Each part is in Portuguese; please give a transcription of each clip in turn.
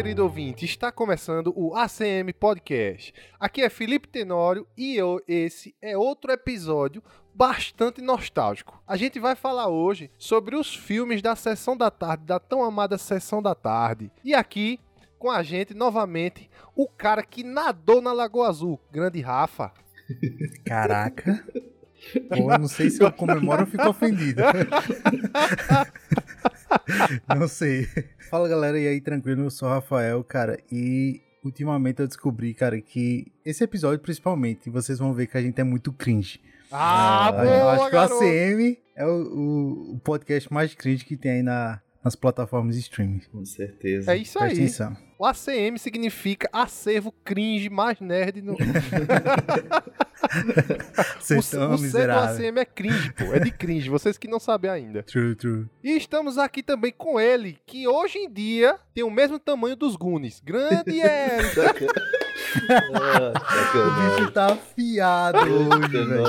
querido ouvinte, está começando o ACM Podcast. Aqui é Felipe Tenório e eu, esse é outro episódio bastante nostálgico. A gente vai falar hoje sobre os filmes da Sessão da Tarde, da tão amada Sessão da Tarde. E aqui, com a gente, novamente, o cara que nadou na Lagoa Azul, grande Rafa. Caraca. Pô, não sei se eu comemoro ou fico ofendido. não sei. Fala galera, e aí, tranquilo? Eu sou o Rafael, cara, e ultimamente eu descobri, cara, que esse episódio, principalmente, vocês vão ver que a gente é muito cringe. Ah, boa, eu acho que garoto. o ACM é o, o- o podcast mais cringe que tem aí na- nas plataformas de streaming. Com certeza. É isso Presta aí. atenção. O ACM significa acervo cringe mais nerd no. Vocês o o C do. ACM é cringe, pô. É de cringe, vocês que não sabem ainda. True, true. E estamos aqui também com ele, que hoje em dia tem o mesmo tamanho dos Goonies. Grande Eric. Ah, O bicho tá afiado hoje, velho.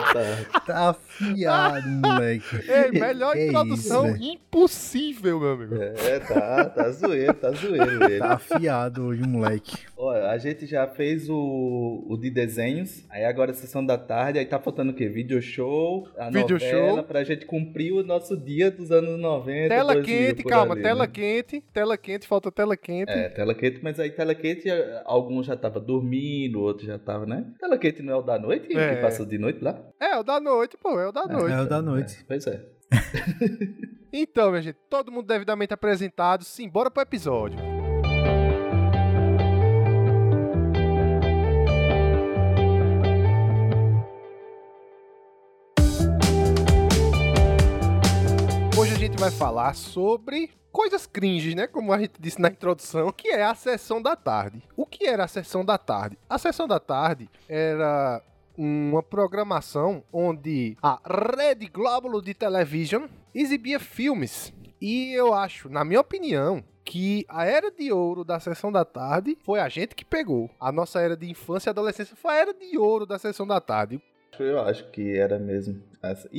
Tá afiado, moleque. Ei, melhor Que introdução isso, impossível, meu amigo. É, tá, tá zoeiro, tá zoeiro ele. Tá afiado hoje, moleque. Olha, a gente já fez o, o de desenhos, aí agora é sessão da tarde, aí tá faltando o quê? Video show, a Video novela, show. pra gente cumprir o nosso dia dos anos 90, Tela 2000, quente, calma, ali, tela né? quente, tela quente, falta tela quente. É, tela quente, mas aí tela quente, alguns já tava dormindo, outros já tava, né? Tela quente não é o da noite, É. que passou de noite lá? É, o da noite, pô, é o da noite. É o da noite. É, pois é. Então, minha gente, todo mundo devidamente apresentado, simbora pro episódio. Hoje a gente vai falar sobre coisas cringes, né? Como a gente disse na introdução, que é a sessão da tarde. O que era a sessão da tarde? A sessão da tarde era uma programação onde a Rede Globo de Television exibia filmes. E eu acho, na minha opinião, que a era de ouro da sessão da tarde foi a gente que pegou. A nossa era de infância e adolescência foi a era de ouro da sessão da tarde. Eu acho que era mesmo.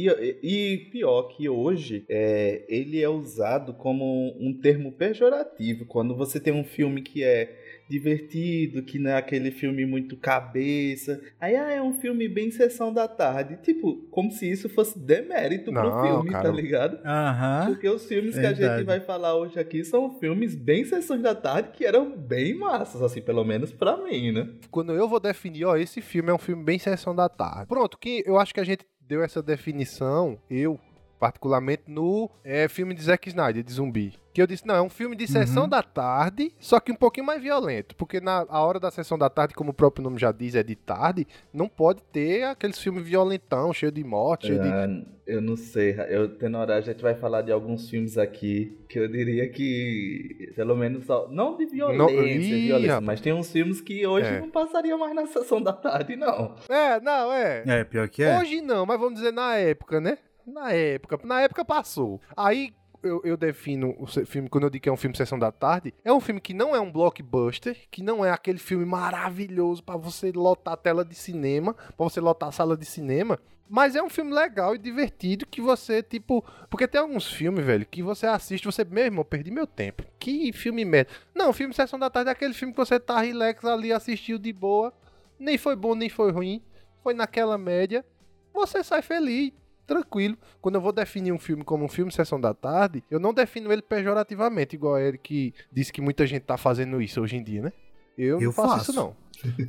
e- e pior que hoje, é, ele é usado como um termo pejorativo. Quando você tem um filme que é divertido, que não é aquele filme muito cabeça. Aí, ah, é um filme bem sessão da tarde. Tipo, como se isso fosse demérito Não, pro filme, cara. tá ligado? Aham. Porque os filmes que a Verdade. gente vai falar hoje aqui são filmes bem sessões da tarde que eram bem massas, assim, pelo menos pra mim, né? quando eu vou definir, ó, esse filme é um filme bem sessão da tarde. Pronto, que eu acho que a gente deu essa definição, eu, particularmente, no é, filme de Zack Snyder, de zumbi. Que eu disse, não, é um filme de sessão Uhum. da tarde, só que um pouquinho mais violento. Porque na a hora da sessão da tarde, como o próprio nome já diz, é de tarde, não pode ter aqueles filmes violentão, cheio de morte, cheio de... Ah, eu não sei, eu tendo hora a gente vai falar de alguns filmes aqui que eu diria que, pelo menos, não de violência, Não- Ih, violência mas tem uns filmes que hoje É. não passariam mais na sessão da tarde, não. É, não, é. É, pior que é. Hoje não, mas vamos dizer na época, né? Na época. Na época passou. Aí eu, eu defino o filme, quando eu digo que é um filme Sessão da Tarde, é um filme que não é um blockbuster, que não é aquele filme maravilhoso pra você lotar a tela de cinema, pra você lotar a sala de cinema. Mas é um filme legal e divertido que você, tipo. Porque tem alguns filmes, velho, que você assiste, você, meu irmão, perdi meu tempo. Que filme merda. Não, filme Sessão da Tarde é aquele filme que você tá relax ali, assistiu de boa. Nem foi bom, nem foi ruim. Foi naquela média. Você sai feliz, tranquilo. Quando eu vou definir um filme como um filme Sessão da Tarde, eu não defino ele pejorativamente, igual ele que disse que muita gente tá fazendo isso hoje em dia, né? Eu, não Eu faço, faço. isso, não.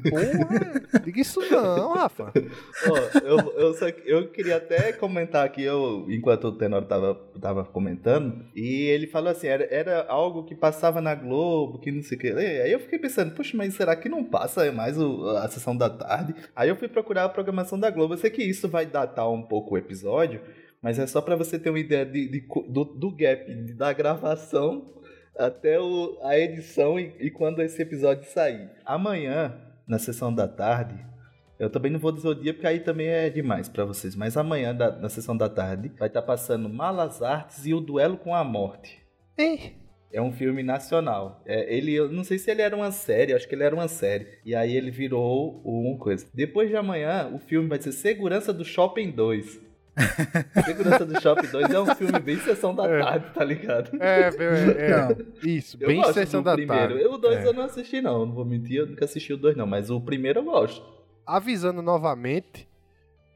Porra, diga isso não, Rafa. Eu, eu, só- eu queria até comentar aqui, eu, enquanto o Tenor tava, tava comentando, e ele falou assim, era, era algo que passava na Globo, que não sei o que. Aí eu fiquei pensando, poxa, mas será que não passa mais o- a sessão da tarde? Aí eu fui procurar a programação da Globo. Eu sei que isso vai datar um pouco o episódio, mas é só pra você ter uma ideia de, de do, do gap da gravação até o- a edição e, e quando esse episódio sair. Amanhã, na sessão da tarde, eu também não vou dizer o dia, porque aí também é demais pra vocês. Mas amanhã, da- na sessão da tarde, vai estar passando Malas Artes e o Duelo com a Morte. É um filme nacional. É, ele, eu não sei se ele era uma série, acho que ele era uma série. E aí ele virou uma coisa. Depois de amanhã, o filme vai ser Segurança do Shopping 2. Segurança do Shopping 2 é um filme bem sessão da É. tarde, tá ligado? É, é, é, Não. isso, Eu bem gosto sessão do da primeiro. tarde. Eu, o 2 É. eu não assisti, não. Não vou mentir, eu nunca assisti o 2, não. Mas o primeiro eu gosto. Avisando novamente,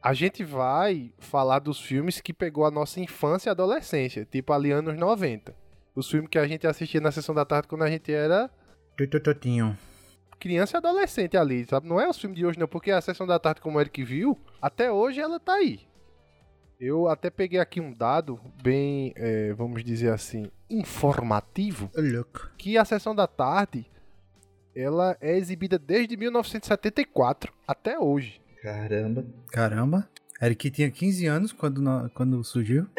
a gente vai falar dos filmes que pegou a nossa infância e adolescência, tipo ali anos 90. Os filmes que a gente assistia na sessão da tarde quando a gente era Tototinho. criança e adolescente ali, sabe? Não é os filmes de hoje não, porque a sessão da tarde, como o Eric viu, até hoje ela tá aí. Eu até peguei aqui um dado bem, é, vamos dizer assim, informativo, louco. que a sessão da tarde ela é exibida desde 1974 até hoje. Caramba. Caramba. Eric tinha 15 anos quando, quando surgiu.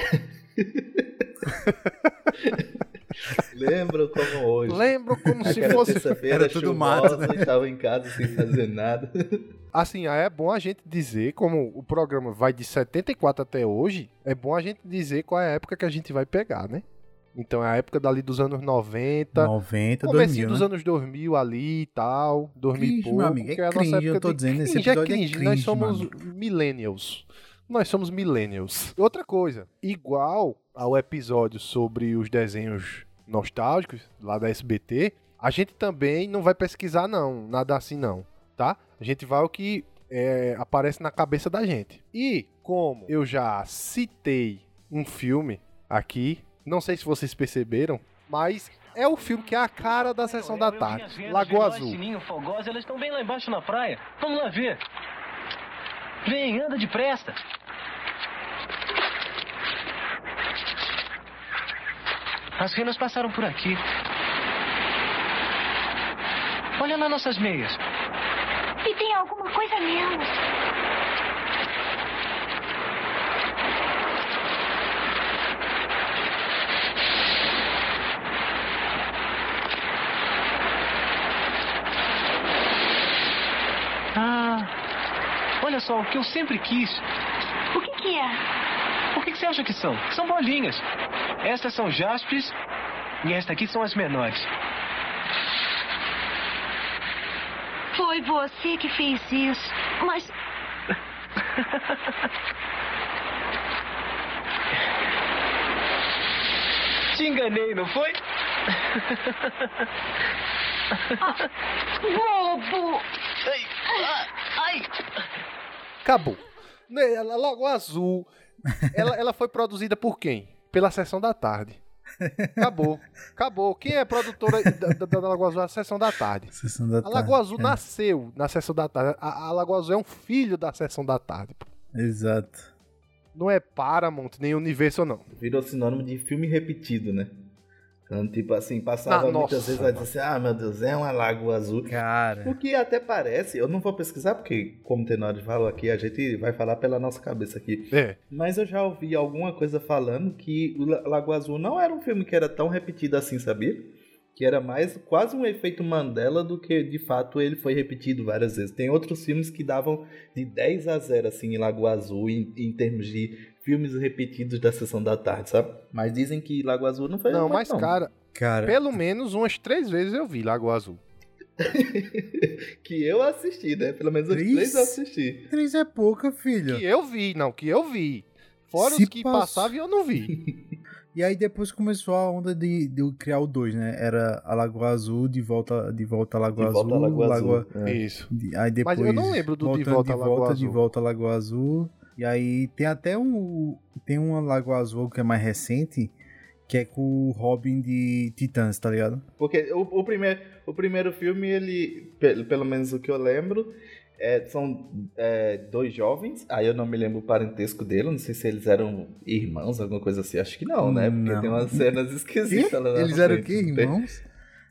Lembro como hoje. Lembro como se Aquela fosse. Era tudo chuvosa, mato, né? estava em casa sem fazer nada. Assim, é bom a gente dizer, como o programa vai de 74 até hoje, é bom a gente dizer qual é a época que a gente vai pegar, né? Então é a época dali dos anos 90, 90, comecinho 2000, dos né? anos 2000 ali e tal, 2000 e Cringe, pouco, meu amigo, é que a nossa cringe, eu época tô de dizendo, esse é episódio é cringe, nós cringe, somos meu millennials. Nós somos millennials. Outra coisa, igual ao episódio sobre os desenhos nostálgicos lá da SBT, a gente também não vai pesquisar não, nada assim não, tá? A gente vai o que é, aparece na cabeça da gente. E como eu já citei um filme aqui, não sei se vocês perceberam, mas é o filme que é a cara da sessão da tarde, Lagoa Azul. Sininho, Fogosa, elas estão bem lá embaixo na praia. Vamos lá ver. Vem, anda depressa. As renas passaram por aqui. Olha lá nossas meias. E tem alguma coisa nelas. Ah, olha só, o que eu sempre quis. O que, que é? O que que você acha que são? São bolinhas. Estas são jaspes e esta aqui são as menores. Foi você que fez isso. Mas Te enganei, não foi? bobo! Ai, ah, ai. Acabou. Né, a Lagoa Azul, ela, ela foi produzida por quem? Pela Sessão da Tarde. Acabou. Acabou. Quem é produtora da, da, da Lagoa Azul? A Sessão da Tarde. Sessão da A. Lagoa Azul é. nasceu na Sessão da Tarde. A, a Lagoa Azul é um filho da Sessão da Tarde. pô. Exato. Não é Paramount, nem Universal, não. Virou sinônimo de filme repetido, né? Então, tipo assim, passava Ah, muitas nossa, vezes vai dizer assim, ah, meu Deus, é uma lagoa azul. Cara. O que até parece, eu não vou pesquisar, porque, como o Tenório falou aqui, a gente vai falar pela nossa cabeça aqui. É. Mas eu já ouvi alguma coisa falando que o La- Lagoa Azul não era um filme que era tão repetido assim, sabia? Que era mais quase um efeito Mandela do que de fato ele foi repetido várias vezes. Tem outros filmes que davam de 10 a 0 assim em Lagoa Azul em, em termos de filmes repetidos da sessão da tarde, sabe? Mas dizem que Lagoa Azul não foi Não, mas, cara, Cara. pelo menos umas três vezes eu vi Lagoa Azul. que eu assisti, né? Pelo menos as Três? três eu assisti. Três é pouca, filho. Que eu vi, não, que eu vi. Fora Se os que pass- passavam eu não vi. E aí depois começou a onda de, de criar o 2, né? Era a Lagoa Azul, de volta, de volta a Lagoa De volta Azul. à Lagoa Lagoa- Azul. É. Isso. de- aí depois. eu não lembro do De voltando Volta à Lagoa volta, De Azul. volta à Lagoa Azul. E aí tem até um. Tem uma Lagoa Azul que é mais recente, que é com o Robin de Titãs, tá ligado? Porque o, o, primeiro, o primeiro filme, ele, pe- pelo menos o que eu lembro, é, são é, dois jovens. Aí eu não me lembro o parentesco dele. Não sei se eles eram irmãos, alguma coisa assim. Acho que não, né? Porque Não. tem umas cenas esquisitas lá Eles eram o frente, quê, tem? irmãos?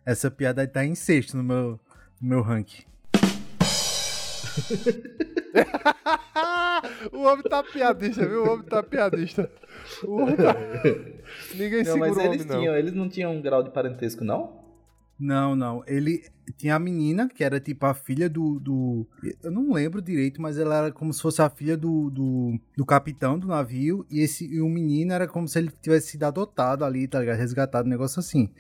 Essa piada tá em sexto no meu, no meu ranking. o homem tá piadista, viu? O homem tá piadista. O homem tá... Ninguém Não, segura mas o homem, eles, não. tinham, eles não tinham um grau de parentesco, não? Não, não. Ele tinha a menina, que era tipo a filha do. do eu não lembro direito, mas ela era como se fosse a filha do, do, do capitão do navio. E, esse, e o menino era como se ele tivesse sido adotado ali, tá ligado? Resgatado, um negócio assim.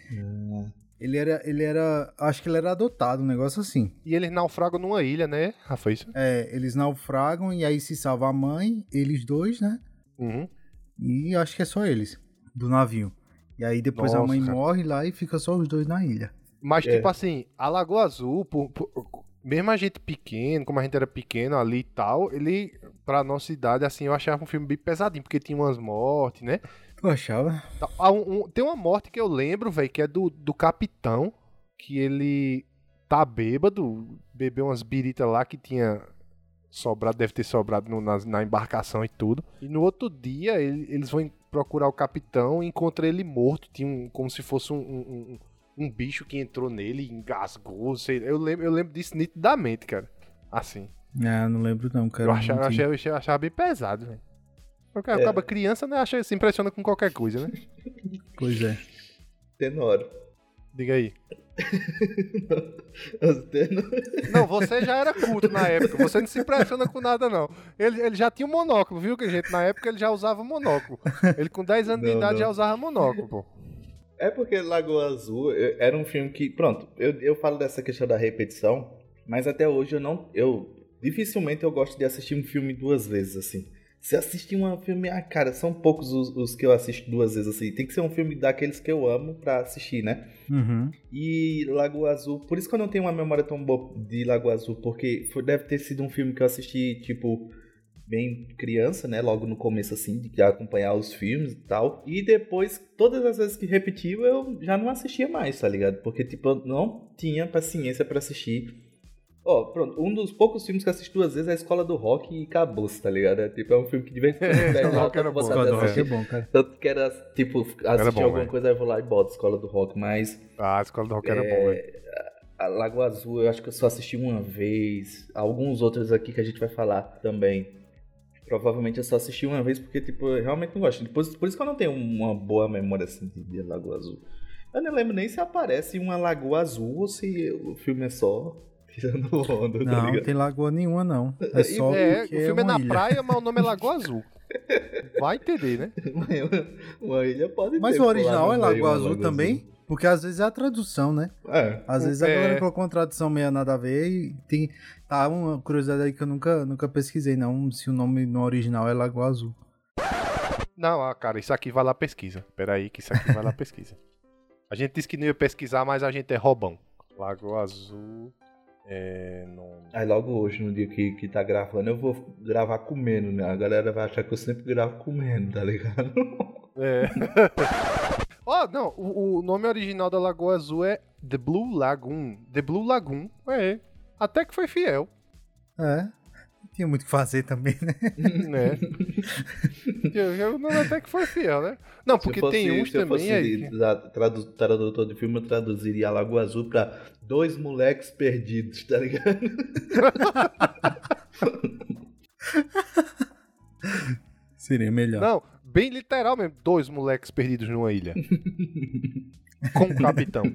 Ele era. Ele era. Acho que ele era adotado, um negócio assim. E eles naufragam numa ilha, né, Rafa? Isso? É, eles naufragam e aí se salva a mãe, eles dois, né? Uhum. E acho que é só eles, do navio. E aí depois a Nossa, mãe cara. morre lá e fica só os dois na ilha. Mas, É. tipo assim, a Lagoa Azul, por- por- mesmo a gente pequeno, como a gente era pequeno ali e tal, ele, pra nossa idade, assim, eu achava um filme bem pesadinho, porque tinha umas mortes, né? Tu achava? Tá, tem uma morte que eu lembro, velho, que é do, do capitão, que ele tá bêbado, bebeu umas biritas lá que tinha sobrado, deve ter sobrado no- na, na embarcação e tudo. E no outro dia ele- eles vão procurar o capitão e encontram ele morto, tinha um, como se fosse um, um, um- bicho que entrou nele e engasgou, sei, eu lembro, eu lembro disso nitidamente, cara. Assim. Ah, não lembro não, cara. Eu achava, achava, achava, achava bem pesado, velho. Porque É. acaba criança, né? Acha, se impressiona com qualquer coisa, né? Pois é. Tenor. Diga aí. Não, você já era culto na época. Você não se impressiona com nada, não. Ele, ele já tinha um monóculo, viu? Que gente, na época ele já usava monóculo. Ele com 10 anos de Não, idade não. já usava monóculo, pô. É porque Lagoa Azul era um filme que, pronto, eu, eu falo dessa questão da repetição, mas até hoje eu não, eu dificilmente eu gosto de assistir um filme duas vezes assim. Se assistir um filme, ah, cara, são poucos os, os que eu assisto duas vezes assim. Tem que ser um filme daqueles que eu amo pra assistir, né? Uhum. E Lagoa Azul, por isso que eu não tenho uma memória tão boa de Lagoa Azul, porque foi- deve ter sido um filme que eu assisti, tipo, bem criança, né? Logo no começo, assim, de acompanhar os filmes e tal. E depois, todas as vezes que repetiu, eu já não assistia mais, tá ligado? Porque, tipo, eu não tinha paciência pra assistir. Ó, pronto, um dos poucos filmes que eu assisti duas vezes é a Escola do Rock e acabou tá ligado? É, tipo, é um filme que de vez em quando É, pega Escola do Rock era bom. Escola do é bom, cara. Tanto que era, tipo, assistir bom, alguma velho. coisa, aí eu vou lá e boto Escola do Rock, mas Ah, a escola do rock era É, bom, velho. a Lagoa Azul eu acho que eu só assisti uma vez. Alguns outros aqui que a gente vai falar também. Provavelmente eu só assisti uma vez porque, tipo, eu realmente não gosto. Por, por isso que eu não tenho uma boa memória assim de, de Lagoa Azul. Eu não lembro nem se aparece uma Lagoa Azul ou se o filme é só tirando onda, tá Não, não ligado? tem lagoa nenhuma, não. É só É, o porque filme é, na ilha. praia, mas o nome é Lagoa Azul. Vai entender, né? uma ilha pode Mas ter, o original é Lagoa uma Azul Lagoa também? Porque às vezes é a tradução, né? É. Às vezes a É. galera colocou uma tradução meio nada a ver e tem. Tá uma curiosidade aí que eu nunca, nunca pesquisei, não, se o nome no original é Lagoa Azul. Não, ah, cara, isso aqui vai lá pesquisa. Pera aí que isso aqui vai lá pesquisa. A gente disse que não ia pesquisar, mas a gente é roubão. Lagoa Azul é nome. Aí logo hoje, no dia que, que tá gravando, eu vou gravar comendo, né? A galera vai achar que eu sempre gravo comendo, tá ligado? É. Ó, não, o, o nome original da Lagoa Azul é The Blue Lagoon. The Blue Lagoon, é. Até que foi fiel, É. Tinha muito o que fazer também, né? né? eu, eu, não, até que foi fiel, né? Não, porque se eu fosse, tem uns se eu também fosse aí. de- da- tradu- tradutor de filme, eu traduziria a Lagoa Azul pra dois moleques perdidos, tá ligado? Seria melhor. Não, bem literal mesmo. Dois moleques perdidos numa ilha. Com o capitão.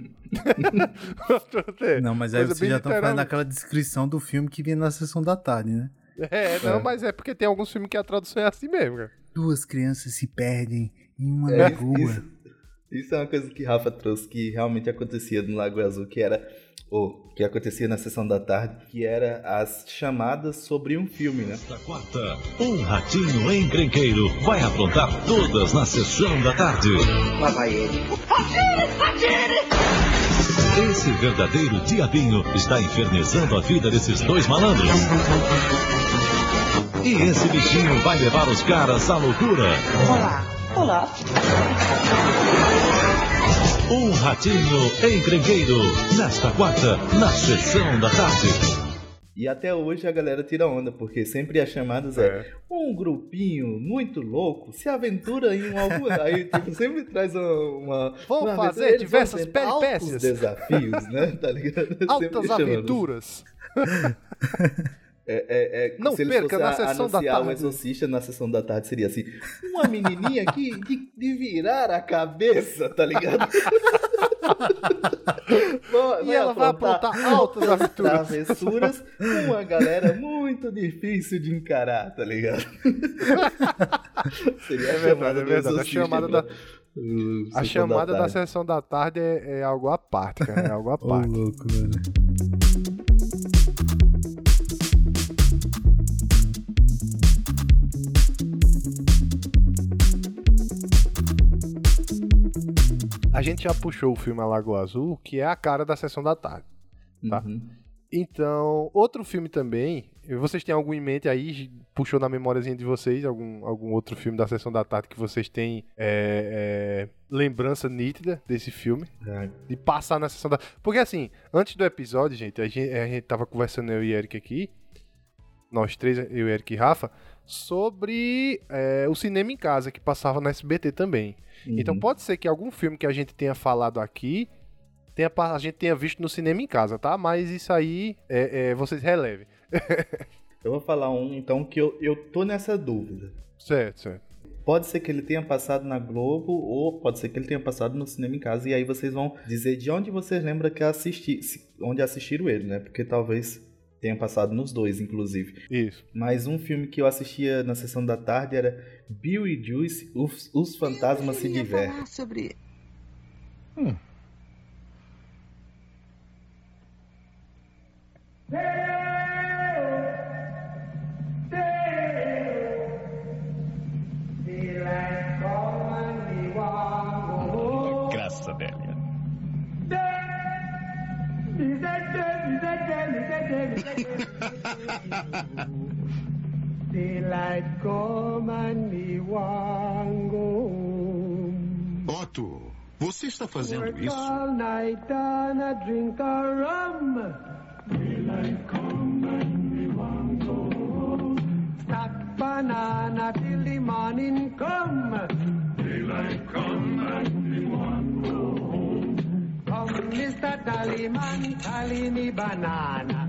Não, mas aí Coisa vocês já estão literal. falando daquela descrição do filme que vinha na sessão da tarde, né? É, não, mas é porque tem alguns filmes que a tradução é assim mesmo, cara. Duas crianças se perdem em uma É, lagoa. isso, isso é uma coisa que Rafa trouxe que realmente acontecia no Lago Azul, que era. Ou que acontecia na sessão da tarde, que era as chamadas sobre um filme, né? Nesta quarta, um ratinho encrenqueiro vai aprontar todas na sessão da tarde. Lá vai ele. Esse verdadeiro diabinho está infernizando a vida desses dois malandros. E esse bichinho vai levar os caras à loucura. Olá. Olá. Um ratinho encrenqueiro. Nesta quarta, na sessão da tarde. E até hoje a galera tira onda, porque sempre as chamadas é, É. um grupinho muito louco se aventura em um algo. Aí tipo, sempre traz uma. uma Vão uma fazer aventura, diversas peripécias. desafios, né? Tá ligado? Altas aventuras. É, é, é, Não se perca na a- sessão da tarde. Exorcista na sessão da tarde seria assim: uma menininha que de, de virar a cabeça, tá ligado? Vai- E ela vai aprontar altas aventuras. com uma galera muito difícil de encarar, tá ligado? seria É verdade, é verdade. A chamada da, Uh, a chamada da tarde. sessão da tarde é, é algo à parte, cara. É algo à Ô, parte. louco, velho. A gente já puxou o filme A Lagoa Azul, que é a cara da sessão da tarde. Tá. Uhum. Então, outro filme também. Vocês têm algum em mente aí? Puxou na memóriazinha de vocês algum, algum outro filme da sessão da tarde que vocês têm é, é, lembrança nítida desse filme? Ah, De passar na sessão da. Porque assim, antes do episódio, gente, a gente, a gente tava conversando eu e Eric aqui. Nós três, eu, Eric e Rafa, sobre é, o cinema em casa que passava na SBT também. Então uhum. pode ser que algum filme que a gente tenha falado aqui tenha, a gente tenha visto no cinema em casa, tá? Mas isso aí é, é, vocês relevem. Eu vou falar um, então, que eu, eu tô nessa dúvida. Certo, certo. Pode ser que ele tenha passado na Globo ou pode ser que ele tenha passado no cinema em casa. E aí vocês vão dizer de onde vocês lembram que assisti, onde assistiram ele, né? Porque talvez tenha passado nos dois, inclusive. Isso. Mas um filme que eu assistia na sessão da tarde era Bill e Juice, Os, Os Fantasmas Se Divertem. sobre Graça Daylight come and me. Otto, você está fazendo Work isso? all night and I drink a rum. Daylight come and me. Stack banana till the morning come. Daylight come and me want go home. Come, Mr. Tallyman, tally me banana.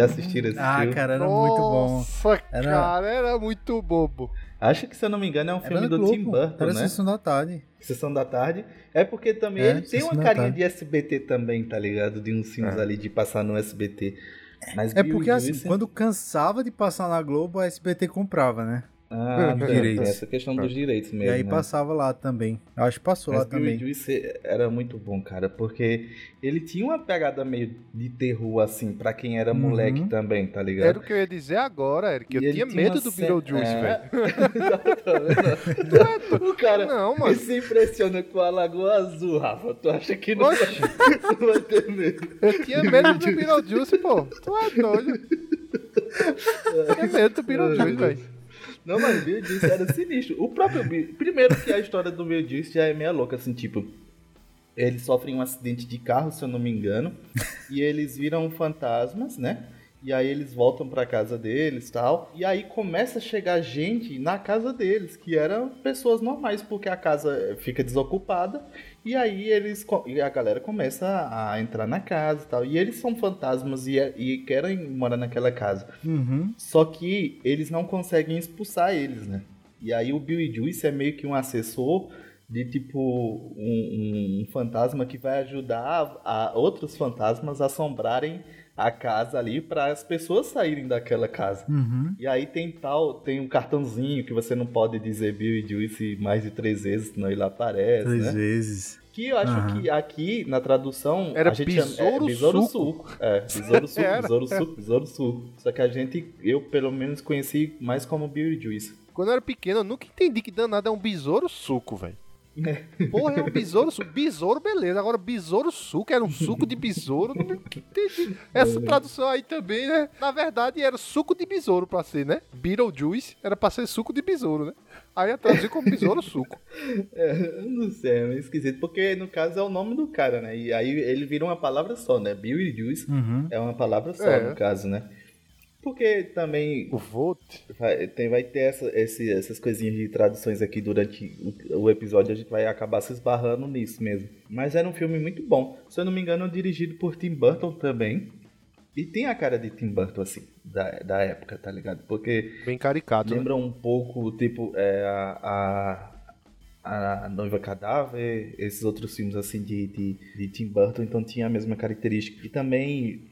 Já assistiram esse Ah, filme? cara, era muito bom. Nossa, Era- cara, era muito bobo. Acho que, se eu não me engano, é um Era filme do Globo, Tim Burton, Era né? Sessão da Tarde. Sessão da Tarde. É porque também É, ele tem Sessão uma carinha Tarde. de SBT também, tá ligado? De uns filmes É. ali de passar no SBT. Mas É Bill porque assim, quando cansava de passar na Globo, a SBT comprava, né? Ah, Direitos. essa questão dos direitos mesmo. e aí né? passava lá também. Eu acho que passou Mas lá também. Juice era muito bom, cara, porque ele tinha uma pegada meio de terror, assim, pra quem era Uhum. moleque também, tá ligado? Era o que eu ia dizer agora, Eric. Eu E tinha tinha medo do ce- Beetlejuice, É. velho. o cara Não, mano. se impressiona com a Lagoa Azul, Rafa. Tu acha que não, vai, Oxi. não vai ter medo? Eu tinha medo do Beetlejuice, pô. Tu é doido. Eu tinha medo do Beetlejuice, velho. Não, mas o Bill Juice era sinistro. O próprio Bill... Primeiro que a história do Bill Juice já é meio louca, assim, tipo... Eles sofrem um acidente de carro, se eu não me engano. e eles viram fantasmas, né? E aí eles voltam pra casa deles e tal. E aí começa a chegar gente na casa deles, que eram pessoas normais, porque a casa fica desocupada. E aí eles e a galera começa a entrar na casa e tal. E eles são fantasmas e, e querem morar naquela casa. Uhum. Só que eles não conseguem expulsar eles, né? E aí o Bill e Juice é meio que um assessor de tipo um, um- um fantasma que vai ajudar a, a outros fantasmas a assombrarem a casa ali para as pessoas saírem daquela casa. Uhum. E aí tem tal, tem um cartãozinho que você não pode dizer Bill e Juice mais de três vezes, senão ele aparece, Três né? vezes. Que eu acho Aham. que aqui, na tradução, Era a gente chama, besouro é, besouro suco. suco. É, besouro suco, Era. besouro suco, besouro suco. Só que a gente, eu pelo menos conheci mais como Bill e Juice. Quando eu era pequeno, eu nunca entendi que danado é um besouro suco, velho. Porra, é um besouro suco. Besouro, beleza. Agora, besouro suco, era um suco de besouro. Não entendi. Essa tradução aí também, né? Na verdade, era suco de besouro pra ser, né? Beetlejuice era pra ser suco de besouro, né? Aí ia traduzir como besouro suco. É, não sei, é meio esquisito, porque no caso é o nome do cara, né? E aí ele vira uma palavra só, né? Bill e Juice Uhum. é uma palavra só, É. no caso, né? Porque também O vote. vai, tem, vai ter essa, esse- essas coisinhas de traduções aqui durante o, o episódio, a gente vai acabar se esbarrando nisso mesmo. Mas era um filme muito bom. Se eu não me engano, dirigido por Tim Burton também. E tem a cara de Tim Burton, assim, da, da época, tá ligado? Porque Bem caricato. né? lembra um pouco, tipo, é, a, a, a Noiva Cadáver, esses outros filmes assim de, de, de Tim Burton, então tinha a mesma característica. E também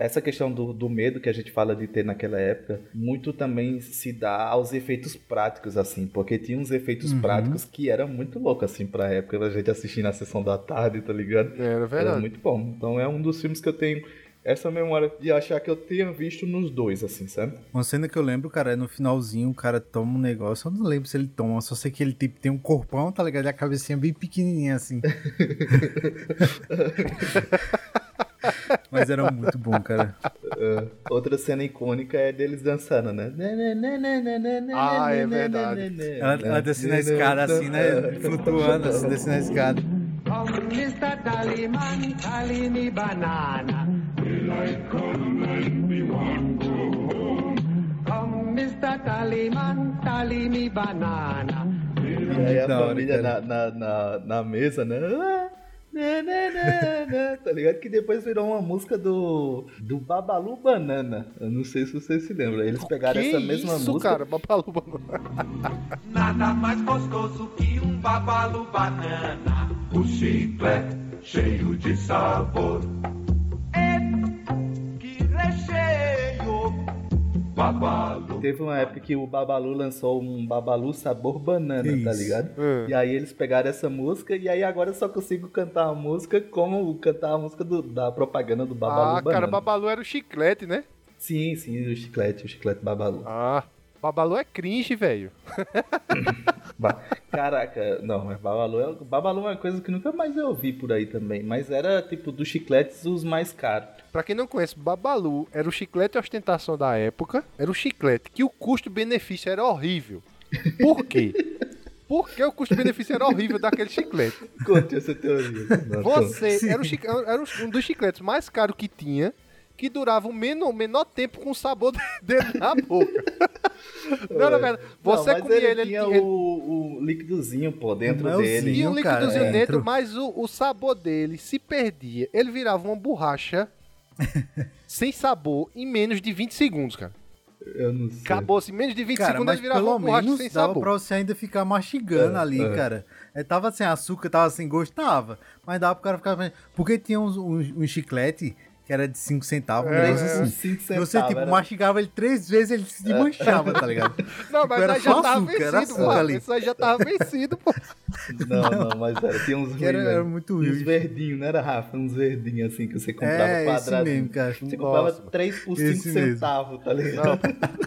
essa questão do, do medo que a gente fala de ter naquela época, muito também se dá aos efeitos práticos, assim, porque tinha uns efeitos Uhum. práticos que eram muito loucos, assim, pra época, a gente assistir na sessão da tarde, tá ligado? Era Era verdade. muito bom. Então é um dos filmes que eu tenho essa memória de achar que eu tenha visto nos dois, assim, sabe? Uma cena que eu lembro, cara, é no finalzinho, o cara toma um negócio, eu não lembro se ele toma, só sei que ele tipo, tem um corpão, tá ligado? E a cabecinha bem pequenininha assim. Mas era muito bom, cara. É, outra cena icônica é deles dançando, né? Ah, é verdade. Ela, ela descendo a escada assim, né? Flutuando, assim, descendo a escada. Banana. E aí a família na, na, na, na mesa, né? Né, né, né, né, Tá ligado? Que depois virou uma música do, do Babalu Banana. Eu não sei se vocês se lembram. Eles pegaram que essa mesma isso, música. cara? Babalu, Banana. Nada mais gostoso que um babalu banana. O chiclete cheio de sabor. Babalu. Teve uma época que o Babalu lançou um Babalu sabor banana, Que tá isso? ligado? É. E aí eles pegaram essa música e aí agora eu só consigo cantar a música como cantar a música do- da propaganda do Babalu Ah, banana. cara, Babalu era o chiclete, né? Sim, sim, o chiclete, o chiclete Babalu. Ah, Babalu é cringe, velho. Caraca, não, mas Babalu é, Babalu é uma coisa que nunca mais eu ouvi por aí também. Mas era tipo dos chicletes os mais caros. Pra quem não conhece, Babalu era o chiclete ostentação da época. Era o chiclete que o custo-benefício era horrível. Por quê? Porque o custo-benefício era horrível daquele chiclete. Conte essa teoria. Você era, o era um dos chicletes mais caros que tinha, que durava o menor, menor tempo com o sabor dele na boca. Não, na verdade, você não, comia ele, ele, ele tinha tinha- o, o líquidozinho, pô, dentro Melzinho. dele. E um cara, líquidozinho é. dentro, Dentro. mas o, o sabor dele se perdia. Ele virava uma borracha sem sabor em menos de 20 segundos, cara. Eu não sei. Acabou-se em menos de 20 Cara, segundos, mas ele virava pelo uma borracha menos sem dava sabor. pra você ainda ficar mastigando É, ali, é. cara. É, tava sem açúcar, tava sem gosto, tava. Mas dava pro cara ficar... Porque tinha uns, uns, uns chiclete que era de 5 centavos, É, assim. cinco E você, centavos, tipo, era- mastigava ele três vezes, ele se desmanchava, tá ligado? Não, mas Era aí já tava açúcar, era vencido, açúcar pô. ali. Isso aí já tava vencido, pô. Não, não, mas era, tinha uns Que era- era né? muito Uns ruim. verdinhos, não era, Rafa? Uns verdinhos assim que você comprava É, esse quadradinho. mesmo, cara. Você comprava Nossa, 3 por 5 Esse mesmo. centavos, tá ligado? Não,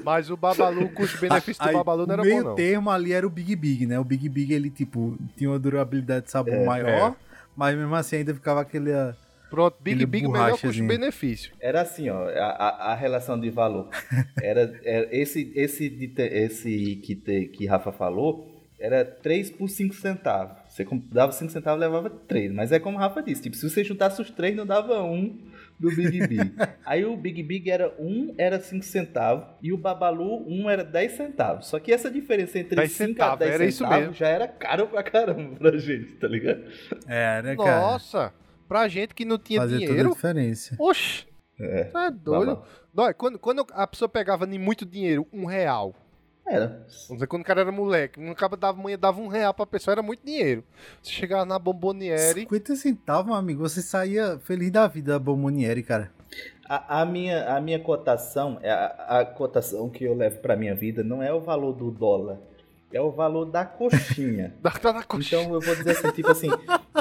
mas o Babalu, o custo-benefício do Aí, Babalu não era o meio bom, não. termo ali era o Big Big, né? O Big Big, ele, tipo, tinha uma durabilidade de sabor É, maior, é. mas mesmo assim ainda ficava aquele... ah, Pronto, Big Big, melhor custo-benefício. Era assim, ó, a, a, a relação de valor. Era, era esse esse esse que te- que Rafa falou, era 3 por 5 centavos. Você dava 5 centavos, levava 3, mas é como o Rafa disse, tipo, se você juntasse os três, não dava um do Big Big. Aí o Big Big era 1 era 5 centavos e o Babalu 1 era 10 centavos. Só que essa diferença entre 10 5 a centavos, 10 era isso centavos já era caro pra caramba pra gente, tá ligado? Era, cara. Nossa, pra gente que não tinha Fazia toda a dinheiro, diferença. oxe, É, tá doido. Não, quando, quando a pessoa pegava nem muito dinheiro, um real, Era. Vamos dizer, quando o cara era moleque, um cara dava, manhã dava um real pra pessoa, era muito dinheiro. Você chegava na Bomboniere, 50 centavos, meu amigo, você saía feliz da vida da Bomboniere, cara. A, a minha, a minha cotação, é a, a cotação que eu levo pra minha vida não é o valor do dólar, é o valor da coxinha. da, da coxinha. Então eu vou dizer assim, tipo assim,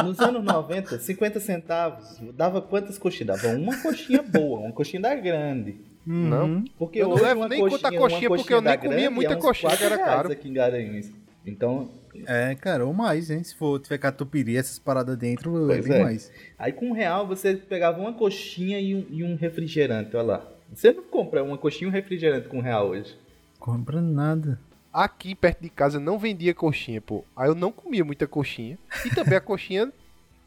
nos anos 90, 50 centavos, dava quantas coxinhas? Dava uma coxinha boa, uma coxinha da grande. Não. Porque Eu não levo nem conta coxinha, coxinha, uma porque eu nem comia grande muita é coxinha, era caro. aqui em Garanhuns. Então, É, cara, ou mais, hein? Se for tiver catupiry, essas paradas dentro, é bem é. mais. aí com um real você pegava uma coxinha e um, e um refrigerante, olha lá. Você não compra uma coxinha e um refrigerante com um real hoje. Compra nada. Aqui perto de casa não vendia coxinha, pô. Aí eu não comia muita coxinha. E também a coxinha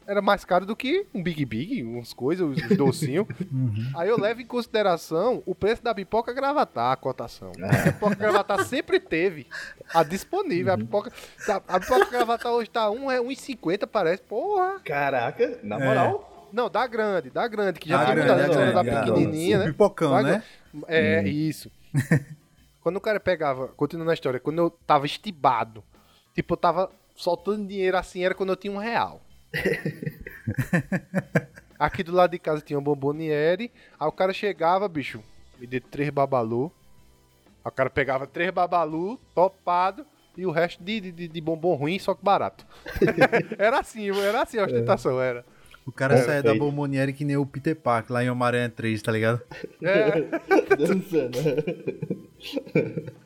era mais cara do que um Big Big, umas coisas, os docinhos. Aí eu levo em consideração o preço da pipoca gravatar, a cotação. A pipoca gravatar sempre teve a disponível. A pipoca, tá, a pipoca gravatar hoje tá um, é 1,50 parece. Porra! Caraca, na É. moral. Não, da grande, da grande, que já Da tinha grande, mudado da pequenininha, né? pipocão, Da né? É, isso. Quando o cara pegava, continuando a história, quando eu tava estibado, tipo, eu tava soltando dinheiro assim era quando eu tinha um real. Aqui do lado de casa tinha um bomboniere. Aí o cara chegava, bicho, me deu três babalu. Aí o cara pegava três babalu, topado, e o resto de, de, de bombom ruim, só que barato. era assim, era assim a ostentação, era. O cara É, saia da bomboniere que nem o Peter Parker lá em Homem-Aranha 3, tá ligado? É, Dançando.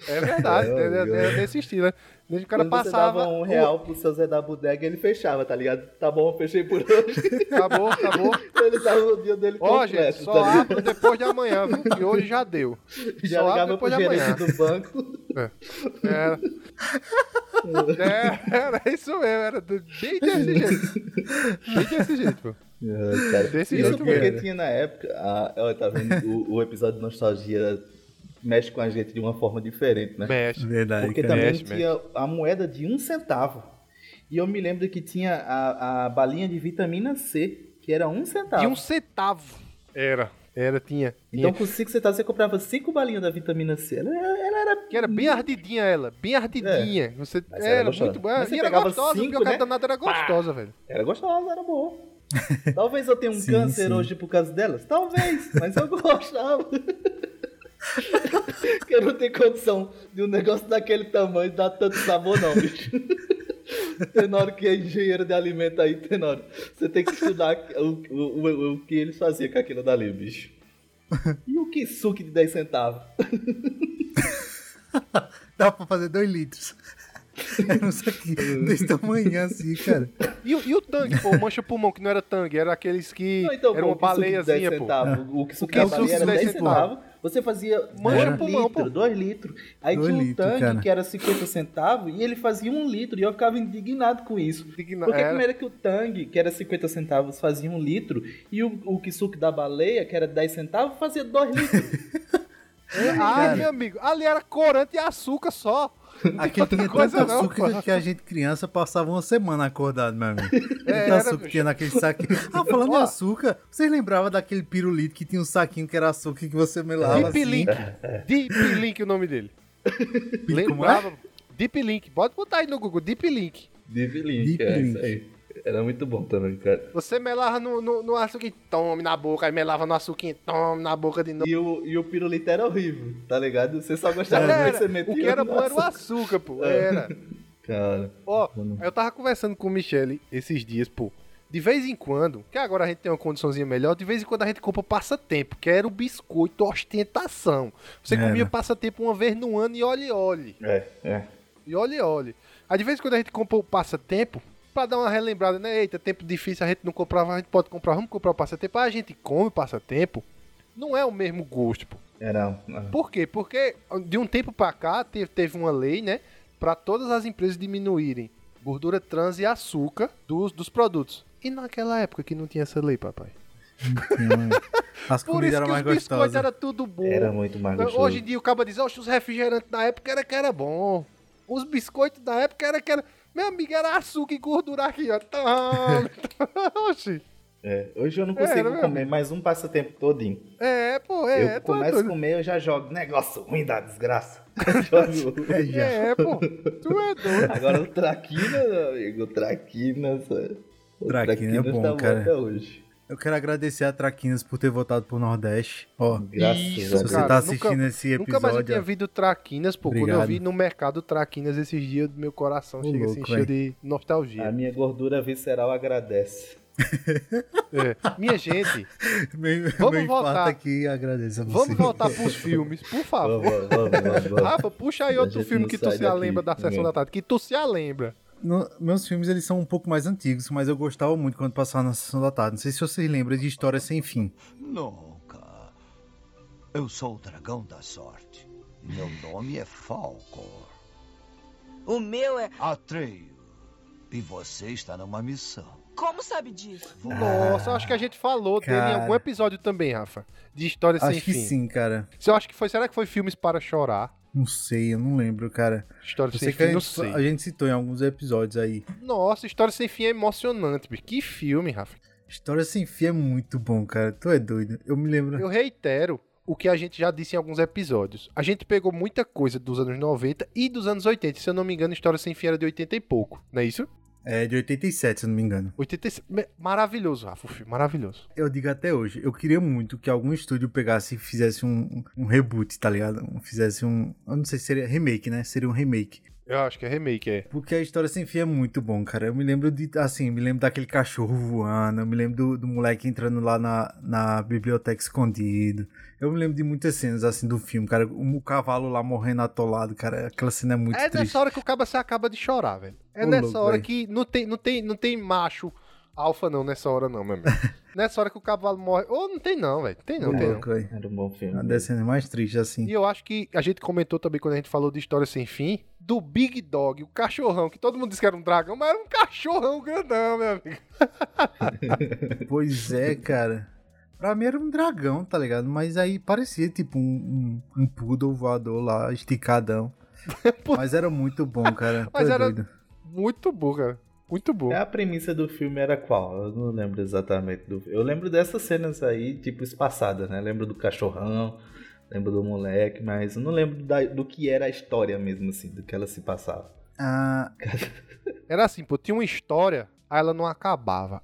É verdade, É, é, é, é desse estilo, né? Desde que o cara Quando você passava. dava um real pro seu Zé da Bodega, ele fechava, tá ligado? Tá bom, eu fechei por hoje. Acabou, acabou. ele tava o dia dele Ó, completo, gente, só tá abre depois de amanhã, viu? Que hoje já deu. Já só abre ligava pro depois de amanhã. do banco. Era. É, era isso mesmo, era do- bem desse jeito. Bem desse jeito, pô. Ah, cara. Desse Isso jeito porque mesmo. tinha na época. Ah, ó, tá vendo? O, o episódio de nostalgia mexe com a gente de uma forma diferente, né? Mexe. Verdade, Porque também Mexe, tinha a moeda de um centavo. E eu me lembro que tinha a, a balinha de vitamina C, que era um centavo. De um centavo. Era. Era, tinha. Então tinha. com cinco centavos você comprava cinco balinhas da vitamina C. Ela, ela era. Que era bem ardidinha ela, bem ardidinha. Você, Mas era era muito boa. Mas você E era gostosa, cinco, porque o né? danado era gostosa, velho. Era gostosa, era boa. Talvez eu tenha um Sim, câncer sim. hoje por causa delas. Talvez, mas eu gostava. Que eu não tenho condição de um negócio daquele tamanho dar tanto sabor, não, bicho. Tenório que é engenheiro de alimento aí, Tenório. Você tem que estudar o, o, o, o que eles faziam com aquilo dali, bicho. E o que suco de 10 centavos? Dá pra fazer dois litros. Era um saquinho desse tamanho assim, cara. E, o- e o tangue, pô, o mancha pulmão, que não era tangue, era aqueles que. Não, então, era uma o que suco de 10 baleiazinha, pô. centavos, O que suco da suco de baleia era 10 10 centavos. Você fazia Mancha um pulmão, litro, pô. 2 litros. Aí Dois tinha um litros, tanque cara. que era 50 centavos e ele fazia um litro. E eu ficava indignado com isso. Indigna- Porque era. como era que o tangue, que era 50 centavos, fazia um litro e o, o kisuke da baleia, que era 10 centavos, fazia 2 litros. Ah, meu amigo, ali era corante e açúcar só. Aqui tinha tanto não, açúcar pô. que a gente criança passava uma semana acordado, meu amigo. Tanto era, açúcar bicho. tinha naquele saquinho. Ah, falando em açúcar, vocês lembravam daquele pirulito que tinha um saquinho que era açúcar que você melava Deep assim? Link. Deep Link o nome dele. Como é? Lembrava? Deep Link. Pode botar aí no Google, Deep Link. Deep Link, Deep é Link. isso aí. Era muito bom também, cara. Você melava no, no, no açúcar, tome na boca, aí melava no açúcar, tome na boca de novo. E o, e o pirulito era horrível, tá ligado? Você só gostava de você metia o que era no bom era o açúcar. pô. É. Era. Cara, Ó, eu tava conversando com o Michele esses dias, pô. De vez em quando, que agora a gente tem uma condiçãozinha melhor, de vez em quando a gente compra passatempo, que era o biscoito ostentação. Você Era. comia passatempo uma vez no ano e olhe, olhe. é, é. E olhe, olhe. Aí de vez em quando a gente compra o passatempo, pra dar uma relembrada, né? Eita, tempo difícil, a gente não comprava, a gente pode comprar, vamos comprar o passatempo. A gente come o passatempo, não é o mesmo gosto, pô. Era. ah, Por quê? Porque de um tempo pra cá teve, teve uma lei, né? Pra todas as empresas diminuírem gordura trans e açúcar dos, dos produtos. E naquela época que não tinha essa lei, papai. As Por comidas isso eram que os mais biscoitos gostosas. era tudo bom. Era muito mais gostoso. Hoje em dia o cabo diz, oxe, os refrigerantes na época era que era bom. Os biscoitos da época era que era... Meu amigo, era açúcar e gordura aqui, ó. Toma. Oxi. É, hoje eu não Era, consigo meu comer mais um passatempo todinho. É, pô, é. eu tu é começo a comer, eu já jogo. Negócio ruim da desgraça. Jogo. É, pô. Tu é doido. Agora o Traquina, meu amigo, o Traquina. O Traquina é bom, tá cara. até hoje. Eu quero agradecer a Traquinas por ter votado pro Nordeste. Ó, Graças Isso, a se Deus. você cara, tá assistindo nunca- esse Nunca mais eu tinha episódio, visto Traquinas, pô. Quando eu Obrigado. vi no mercado Traquinas esses dias, meu coração Ô, chega assim, louco, cheio véi. de nostalgia. A minha gordura visceral agradece. É. Minha gente, meu, Vamos meu voltar. aqui agradece a você. vamos voltar pros filmes, por favor. Vamos, vamos, vamos, vamos. Rafa, puxa aí A outro filme que tu se lembra da sessão da tarde. Que tu se lembra. No- meus filmes eles são um pouco mais antigos, mas eu gostava muito quando passava na sessão da tarde. Não sei se vocês lembram de História Sem Fim. Nunca. Eu sou o dragão da sorte. Meu nome é Falcor. O meu é. Atreio. E você está numa missão. Como sabe disso? Nossa, eu acho que a gente falou dele em cara. algum episódio também, Rafa. De História Sem Acho que Fim. sim, cara. Você acha que foi, será que foi filmes para chorar? Não sei, eu não lembro, cara. História Eu Sem a Fim, não gente, sei. a gente citou em alguns episódios aí. Nossa, História Sem Fim é emocionante, bicho. Que filme, Rafa. História Sem Fim é muito bom, cara. Tu é doido. Eu me lembro. Eu reitero, o que a gente já disse em alguns episódios. A gente pegou muita coisa dos anos 90 e dos anos 80. Se eu não me engano, História Sem Fim era de 80 e pouco, não é isso? É de 87, se eu não me engano. 87. Me- Maravilhoso, Rafa, o filme, maravilhoso. Eu digo até hoje, eu queria muito que algum estúdio pegasse e fizesse um, um reboot, tá ligado? Fizesse um. Eu não sei se seria remake, né? Seria um remake. Eu acho que é remake, é. Porque a história sem fim é muito bom, cara. Eu me lembro de, assim, me lembro daquele cachorro voando, eu me lembro do, do moleque entrando lá na, na biblioteca escondido. Eu me lembro de muitas cenas, assim, do filme, cara. O, o cavalo lá morrendo atolado, cara. Aquela cena é muito é triste. nessa hora que o cabo se acaba de chorar, velho. É Ô, nessa louco, hora velho. que não tem, não, tem, não tem macho alfa não nessa hora não, meu amigo. nessa hora que o cavalo morre. Ou não tem não, velho. Tem não, Ô, tem não. Era um bom filme. Uma das cenas mais tristes, assim. E eu acho que a gente comentou também quando a gente falou de História Sem Fim, do Big Dog, o cachorrão, que todo mundo disse que era um dragão, mas era um cachorrão grandão, meu amigo. Pois é, cara. Pra mim era um dragão, tá ligado? Mas aí parecia tipo um, um, um poodle voador lá, esticadão. Mas era muito bom, cara. Mas é era- doido. Muito bom, cara. Muito bom. É, A premissa do filme era qual? Eu não lembro exatamente do Eu lembro dessas cenas aí, tipo, espaçadas, né? Lembro do cachorrão, lembro do moleque, mas eu não lembro da- do que era a história mesmo, assim, do que ela se passava. Ah, Era assim, pô, tinha uma história, aí ela não acabava.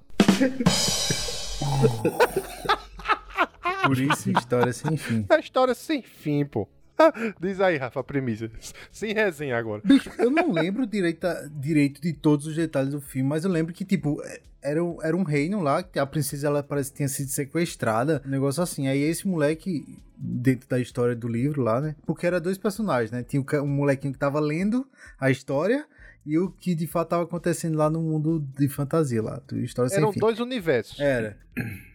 por isso história sem fim. É história sem fim, pô. Diz aí, Rafa, a premissa. Sem resenha agora. Bicho, eu não lembro direito, direito de todos os detalhes do filme, mas eu lembro que, tipo, era, um- era um reino lá, que a princesa, ela parece que tinha sido sequestrada, um negócio assim. Aí esse moleque, dentro da história do livro lá, né? Porque era dois personagens, né? Tinha um molequinho que tava lendo a história e o que de fato tava acontecendo lá no mundo de fantasia lá, do História Sem Eram Fim. dois universos. Era.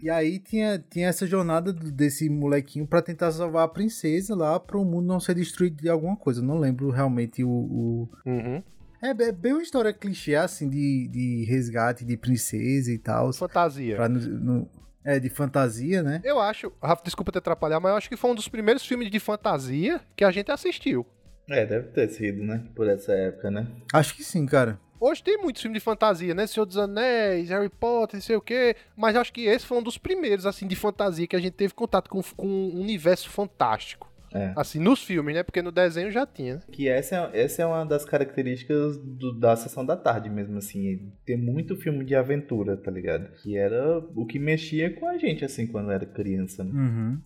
E aí tinha, tinha essa jornada desse molequinho pra tentar salvar a princesa lá para o mundo não ser destruído de alguma coisa. Não lembro realmente o. o- Uhum. É, é bem uma história clichê, assim, de, de resgate de princesa e tal. Fantasia. Pra no- no- é, de fantasia, né? Eu acho, Rafa, desculpa te atrapalhar, mas eu acho que foi um dos primeiros filmes de fantasia que a gente assistiu. É, deve ter sido, né? Por essa época, né? Acho que sim, cara. Hoje tem muitos filmes de fantasia, né? Senhor dos Anéis, Harry Potter, não sei o quê. Mas acho que esse foi um dos primeiros, assim, de fantasia que a gente teve contato com, com um universo fantástico. É. Assim, nos filmes, né? Porque no desenho já tinha, né? Que essa, é- essa é uma das características do- da sessão da tarde mesmo, assim. Ter muito filme de aventura, tá ligado? Que era o que mexia com a gente, assim, quando era criança, né? Uhum.